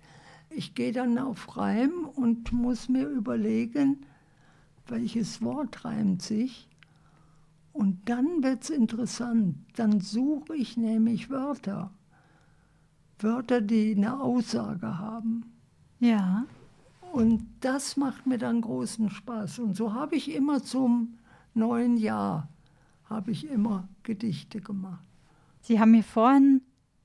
ich gehe dann auf Reim und muss mir überlegen, welches Wort reimt sich. Und dann wird es interessant. Dann suche ich nämlich Wörter. Wörter, die eine Aussage haben. Ja. Und das macht mir dann großen Spaß. Und so habe ich immer zum neuen Jahr, habe ich immer Gedichte gemacht. Sie haben mir vorhin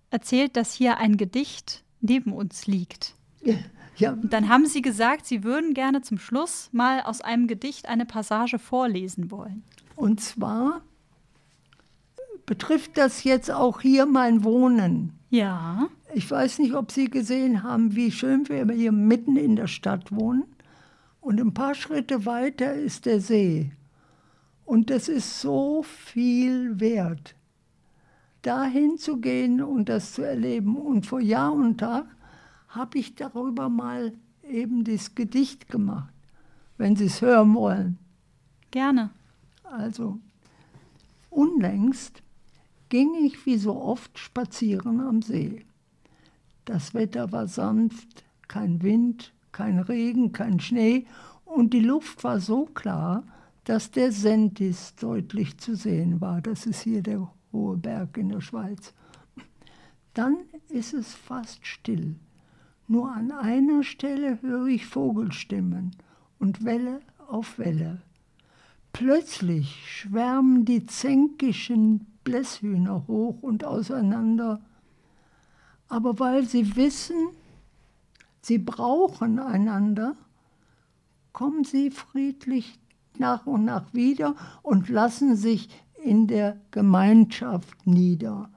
erzählt, dass hier ein Gedicht neben uns liegt. Ja, Und dann haben Sie gesagt, Sie würden gerne zum Schluss mal aus einem Gedicht eine Passage vorlesen wollen. und zwar betrifft das jetzt auch hier mein Wohnen. Ja. Ich weiß nicht, ob Sie gesehen haben, wie schön wir hier mitten in der Stadt wohnen. Und ein paar Schritte weiter ist der See. Und das ist so viel wert. Dahin zu gehen und das zu erleben. Und vor Jahr und Tag habe ich darüber mal eben das Gedicht gemacht, wenn Sie es hören wollen. Gerne. Also, unlängst ging ich wie so oft spazieren am See. Das Wetter war sanft, kein Wind, kein Regen, kein Schnee und die Luft war so klar, dass der Sentis deutlich zu sehen war. Das ist hier der hohe Berg in der Schweiz. Dann ist es fast still. Nur an einer Stelle höre ich Vogelstimmen und Welle auf Welle. Plötzlich schwärmen die zänkischen Blässhühner hoch und auseinander. Aber weil sie wissen, sie brauchen einander, kommen sie friedlich nach und nach wieder und lassen sich in der Gemeinschaft nieder.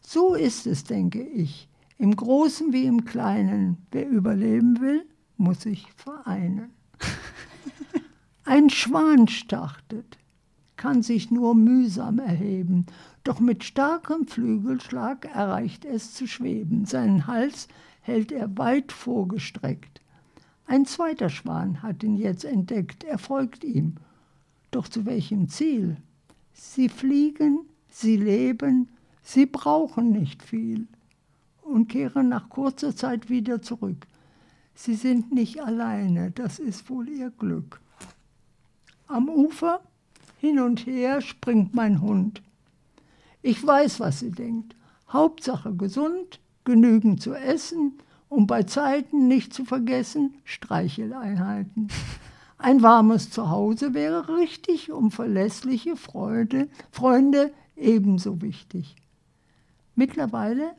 So ist es, denke ich, im Großen wie im Kleinen. Wer überleben will, muss sich vereinen. Ein Schwan startet, kann sich nur mühsam erheben, doch mit starkem Flügelschlag erreicht es zu schweben. Seinen Hals hält er weit vorgestreckt. Ein zweiter Schwan hat ihn jetzt entdeckt, er folgt ihm. Doch zu welchem Ziel? Sie fliegen, sie leben, sie brauchen nicht viel und kehren nach kurzer Zeit wieder zurück. Sie sind nicht alleine, das ist wohl ihr Glück. Am Ufer hin und her springt mein Hund. Ich weiß, was sie denkt. Hauptsache gesund, genügend zu essen und bei Zeiten nicht zu vergessen Streicheleinheiten. Ein warmes Zuhause wäre richtig und verlässliche Freude, Freunde ebenso wichtig. Mittlerweile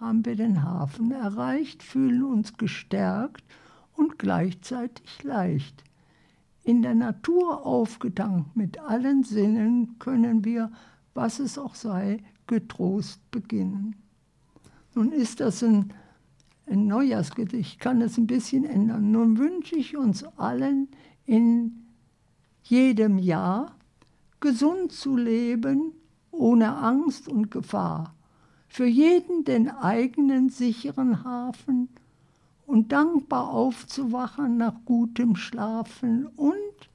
haben wir den Hafen erreicht, fühlen uns gestärkt und gleichzeitig leicht. In der Natur aufgetankt mit allen Sinnen können wir, was es auch sei, getrost beginnen. Nun ist das ein, ein Neujahrsgedicht, kann es ein bisschen ändern. Nun wünsche ich uns allen in jedem Jahr gesund zu leben, ohne Angst und Gefahr. Für jeden den eigenen sicheren Hafen und dankbar aufzuwachen nach gutem Schlafen und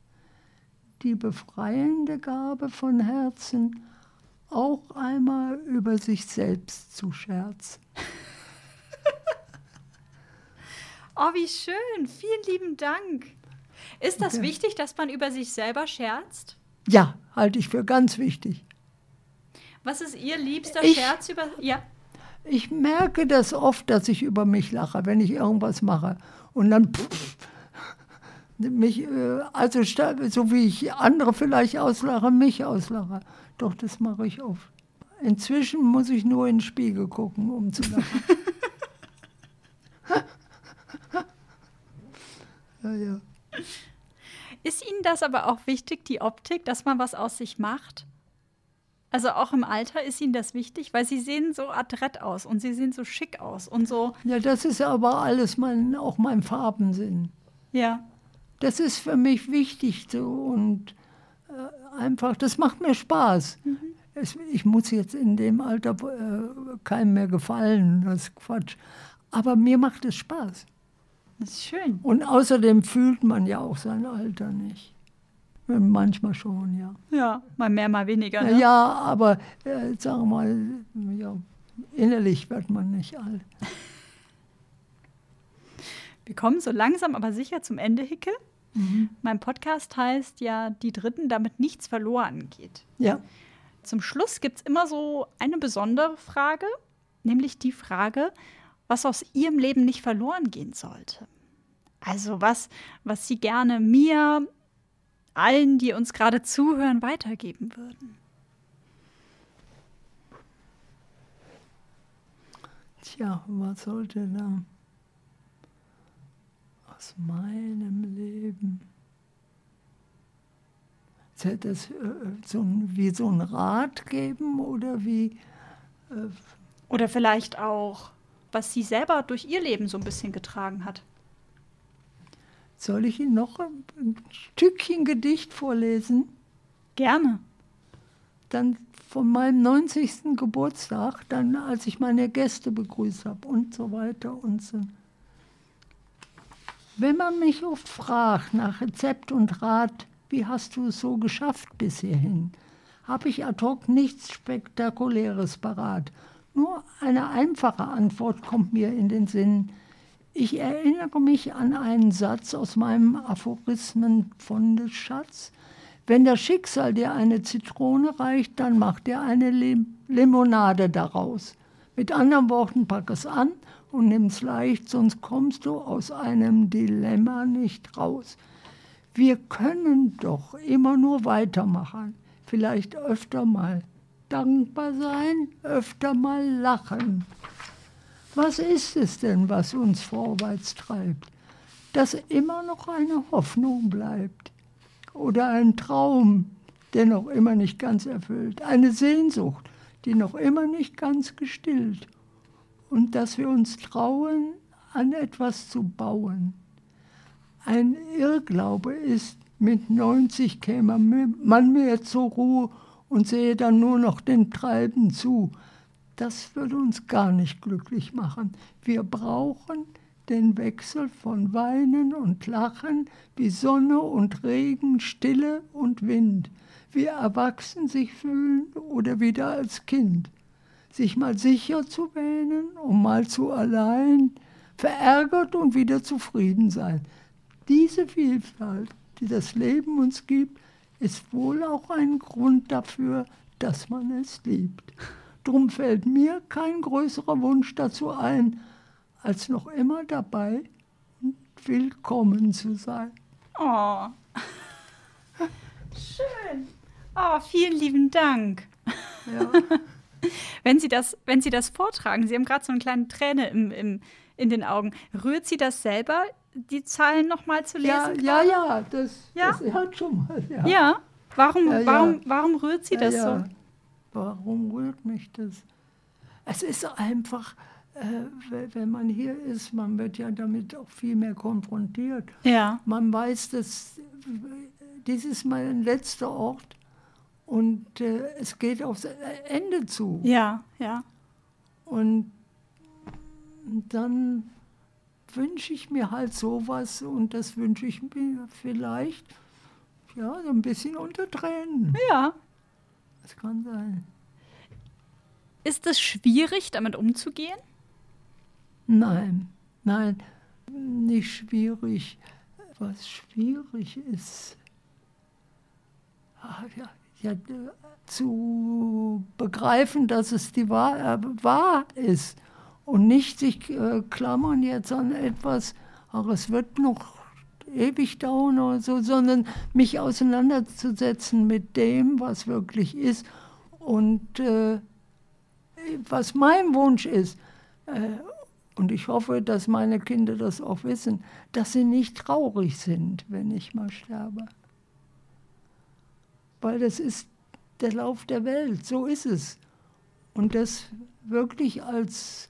die befreiende Gabe von Herzen, auch einmal über sich selbst zu scherzen. oh, wie schön. Vielen lieben Dank. Ist das Ja. wichtig, dass man über sich selber scherzt? Ja, halte ich für ganz wichtig. Was ist Ihr liebster Ich- Scherz über. Ja. Ich merke das oft, dass ich über mich lache, wenn ich irgendwas mache. Und dann pff, mich, äh, also so wie ich andere vielleicht auslache, mich auslache. Doch, das mache ich oft. Inzwischen muss ich nur in den Spiegel gucken, um zu lachen. ja, ja. Ist Ihnen das aber auch wichtig, die Optik, dass man was aus sich macht? Also auch im Alter ist Ihnen das wichtig, weil Sie sehen so adrett aus und Sie sehen so schick aus und so. ja, das ist aber alles mein, auch mein Farbensinn. Ja. Das ist für mich wichtig so und äh, einfach, das macht mir Spaß. Es, ich muss jetzt in dem Alter äh, keinem mehr gefallen, das ist Quatsch. Aber mir macht es Spaß. Das ist schön. Und außerdem fühlt man ja auch sein Alter nicht. Manchmal schon, ja. Ja, mal mehr, mal weniger. Ja, Ne? aber äh, sagen wir mal, ja, innerlich wird man nicht alt. Wir kommen so langsam, aber sicher zum Ende, Hicke. Mein Podcast heißt ja Die Dritten, damit nichts verloren geht. Ja, Zum Schluss gibt es immer so eine besondere Frage, nämlich die Frage, was aus Ihrem Leben nicht verloren gehen sollte. Also was, was Sie gerne mir, allen, die uns gerade zuhören, weitergeben würden. tja, was sollte da aus meinem Leben? Soll das äh, so ein, wie so ein Rat geben oder wie? Äh, Oder vielleicht auch, was Sie selber durch Ihr Leben so ein bisschen getragen hat. soll ich Ihnen noch ein, Stückchen Gedicht vorlesen? Gerne. dann von meinem 90. Geburtstag, dann als ich meine Gäste begrüßt habe und so weiter und so. Wenn man mich oft fragt nach Rezept und Rat, wie hast du es so geschafft bis hierhin, habe ich ad hoc nichts Spektakuläres parat. Nur eine einfache Antwort kommt mir in den Sinn. Ich erinnere mich an einen Satz aus meinem Aphorismenfundesschatz. Wenn das Schicksal dir eine Zitrone reicht, dann macht dir eine Lim Limonade daraus. Mit anderen Worten, pack es an und nimm es leicht, sonst kommst du aus einem Dilemma nicht raus. Wir können doch immer nur weitermachen, vielleicht öfter mal dankbar sein, öfter mal lachen. Was ist es denn, was uns vorwärts treibt? Dass immer noch eine Hoffnung bleibt oder ein Traum, der noch immer nicht ganz erfüllt, eine Sehnsucht, die noch immer nicht ganz gestillt und dass wir uns trauen, an etwas zu bauen. Ein Irrglaube ist, mit 90 käme man mehr zur Ruhe und sehe dann nur noch den Treiben zu. Das würde uns gar nicht glücklich machen. Wir brauchen den Wechsel von Weinen und Lachen wie Sonne und Regen, Stille und Wind, wie erwachsen sich fühlen oder wieder als Kind sich mal sicher zu wähnen und mal zu allein, verärgert und wieder zufrieden sein. Diese Vielfalt, die das Leben uns gibt, ist wohl auch ein Grund dafür, dass man es liebt. Drum fällt mir kein größerer Wunsch dazu ein, als noch immer dabei und willkommen zu sein. Oh. Schön. Oh, vielen lieben Dank. Ja. Wenn Sie das, wenn Sie das vortragen, Sie haben gerade so eine kleine Träne im, im, in den Augen, rührt Sie das selber, die Zahlen nochmal zu lesen? Ja, ja, ja, das, ja? das hört schon mal. Ja, ja? Warum, ja. Warum, warum rührt Sie das so? Warum rührt mich das? Es ist einfach, äh, wenn man hier ist, man wird ja damit auch viel mehr konfrontiert. Ja. Man weiß, dass dies ist mein letzter Ort und äh, es geht aufs Ende zu. Ja, ja. Und dann wünsche ich mir halt sowas und das wünsche ich mir vielleicht ja, so ein bisschen unter Tränen. Ja. Das kann sein. Ist es schwierig, damit umzugehen? Nein, nein, nicht schwierig. Was schwierig ist, ah, ja, ja, zu begreifen, dass es die wahr, äh, wahr ist und nicht sich äh, klammern jetzt an etwas, ach, es wird noch ewig dauern oder so, sondern mich auseinanderzusetzen mit dem, was wirklich ist und äh, was mein Wunsch ist. Äh, und ich hoffe, dass meine Kinder das auch wissen, dass sie nicht traurig sind, wenn ich mal sterbe weil das ist der Lauf der Welt, so ist es. Und das wirklich als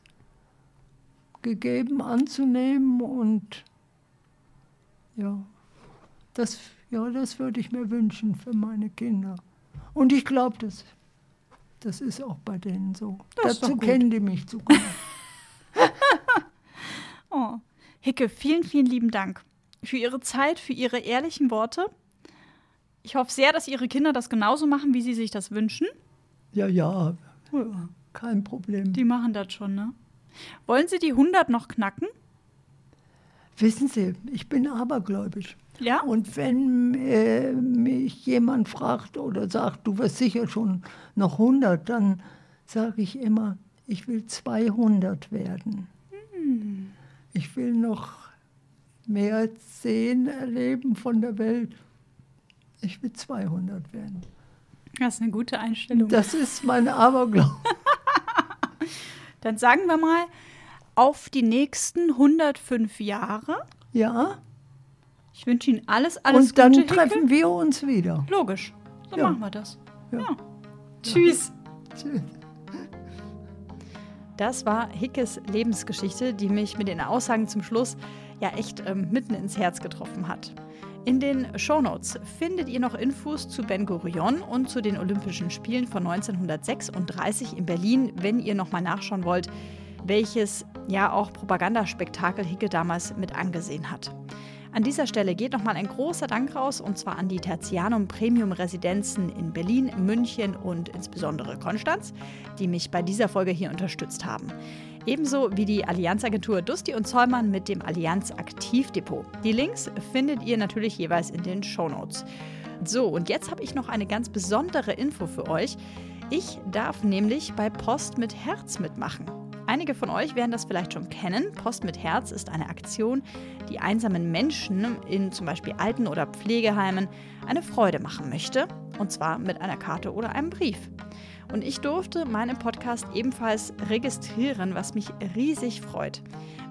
gegeben anzunehmen und ja, das, ja, das würde ich mir wünschen für meine Kinder. Und ich glaube, das, das ist auch bei denen so. Das Dazu kennen die mich zu gut. oh. Hicke, vielen, vielen lieben Dank für Ihre Zeit, für Ihre ehrlichen Worte. Ich hoffe sehr, dass Ihre Kinder das genauso machen, wie Sie sich das wünschen. Ja, ja, kein Problem. Die machen das schon, ne? Wollen Sie die 100 noch knacken? Wissen Sie, ich bin abergläubisch. Ja? Und wenn äh, mich jemand fragt oder sagt, du wirst sicher schon noch 100, dann sage ich immer, ich will 200 werden. Hm. Ich will noch mehr sehen, erleben von der Welt. Ich will 200 werden. Das ist eine gute Einstellung. Das ist mein Aberglaube. Dann sagen wir mal, auf die nächsten 105 Jahre. Ja. Ich wünsche Ihnen alles, alles Und dann Gute, treffen Hicke. wir uns wieder. Logisch. So ja. machen wir das. Ja. ja. Tschüss. Tschüss. Das war Hickes Lebensgeschichte, die mich mit den Aussagen zum Schluss ja echt ähm, mitten ins Herz getroffen hat. In den Shownotes findet ihr noch Infos zu Ben Gurion und zu den Olympischen Spielen von 1936 in Berlin, wenn ihr nochmal nachschauen wollt, welches ja auch Propagandaspektakel Hicke damals mit angesehen hat. An dieser Stelle geht nochmal ein großer Dank raus und zwar an die Tertianum Premium Residenzen in Berlin, München und insbesondere Konstanz, die mich bei dieser Folge hier unterstützt haben. Ebenso wie die Allianzagentur Dusti und Zollmann mit dem Allianz Aktivdepot. Die Links findet ihr natürlich jeweils in den Shownotes. So, und jetzt habe ich noch eine ganz besondere Info für euch. Ich darf nämlich bei Post mit Herz mitmachen. Einige von euch werden das vielleicht schon kennen. Post mit Herz ist eine Aktion, die einsamen Menschen in zum Beispiel Alten- oder Pflegeheimen eine Freude machen möchte. Und zwar mit einer Karte oder einem Brief. Und ich durfte meinen Podcast ebenfalls registrieren, was mich riesig freut.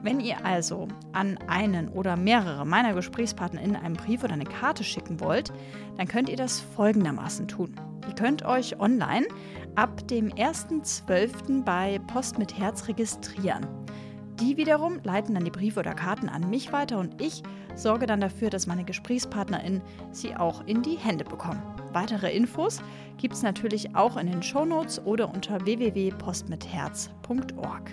Wenn ihr also an einen oder mehrere meiner Gesprächspartner in einen Brief oder eine Karte schicken wollt, dann könnt ihr das folgendermaßen tun. Ihr könnt euch online ab dem 1.12. bei Post mit Herz registrieren. Die wiederum leiten dann die Briefe oder Karten an mich weiter und ich sorge dann dafür, dass meine GesprächspartnerInnen sie auch in die Hände bekommen. Weitere Infos gibt es natürlich auch in den Shownotes oder unter www.postmitherz.org.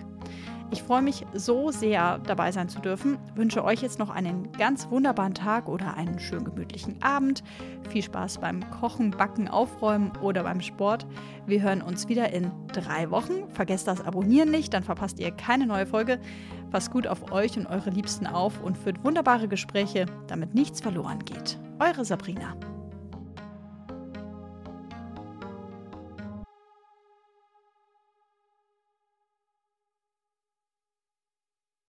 Ich freue mich so sehr, dabei sein zu dürfen. Wünsche euch jetzt noch einen ganz wunderbaren Tag oder einen schönen gemütlichen Abend. Viel Spaß beim Kochen, Backen, Aufräumen oder beim Sport. Wir hören uns wieder in drei Wochen. Vergesst das Abonnieren nicht, dann verpasst ihr keine neue Folge. Passt gut auf euch und eure Liebsten auf und führt wunderbare Gespräche, damit nichts verloren geht. Eure Sabrina.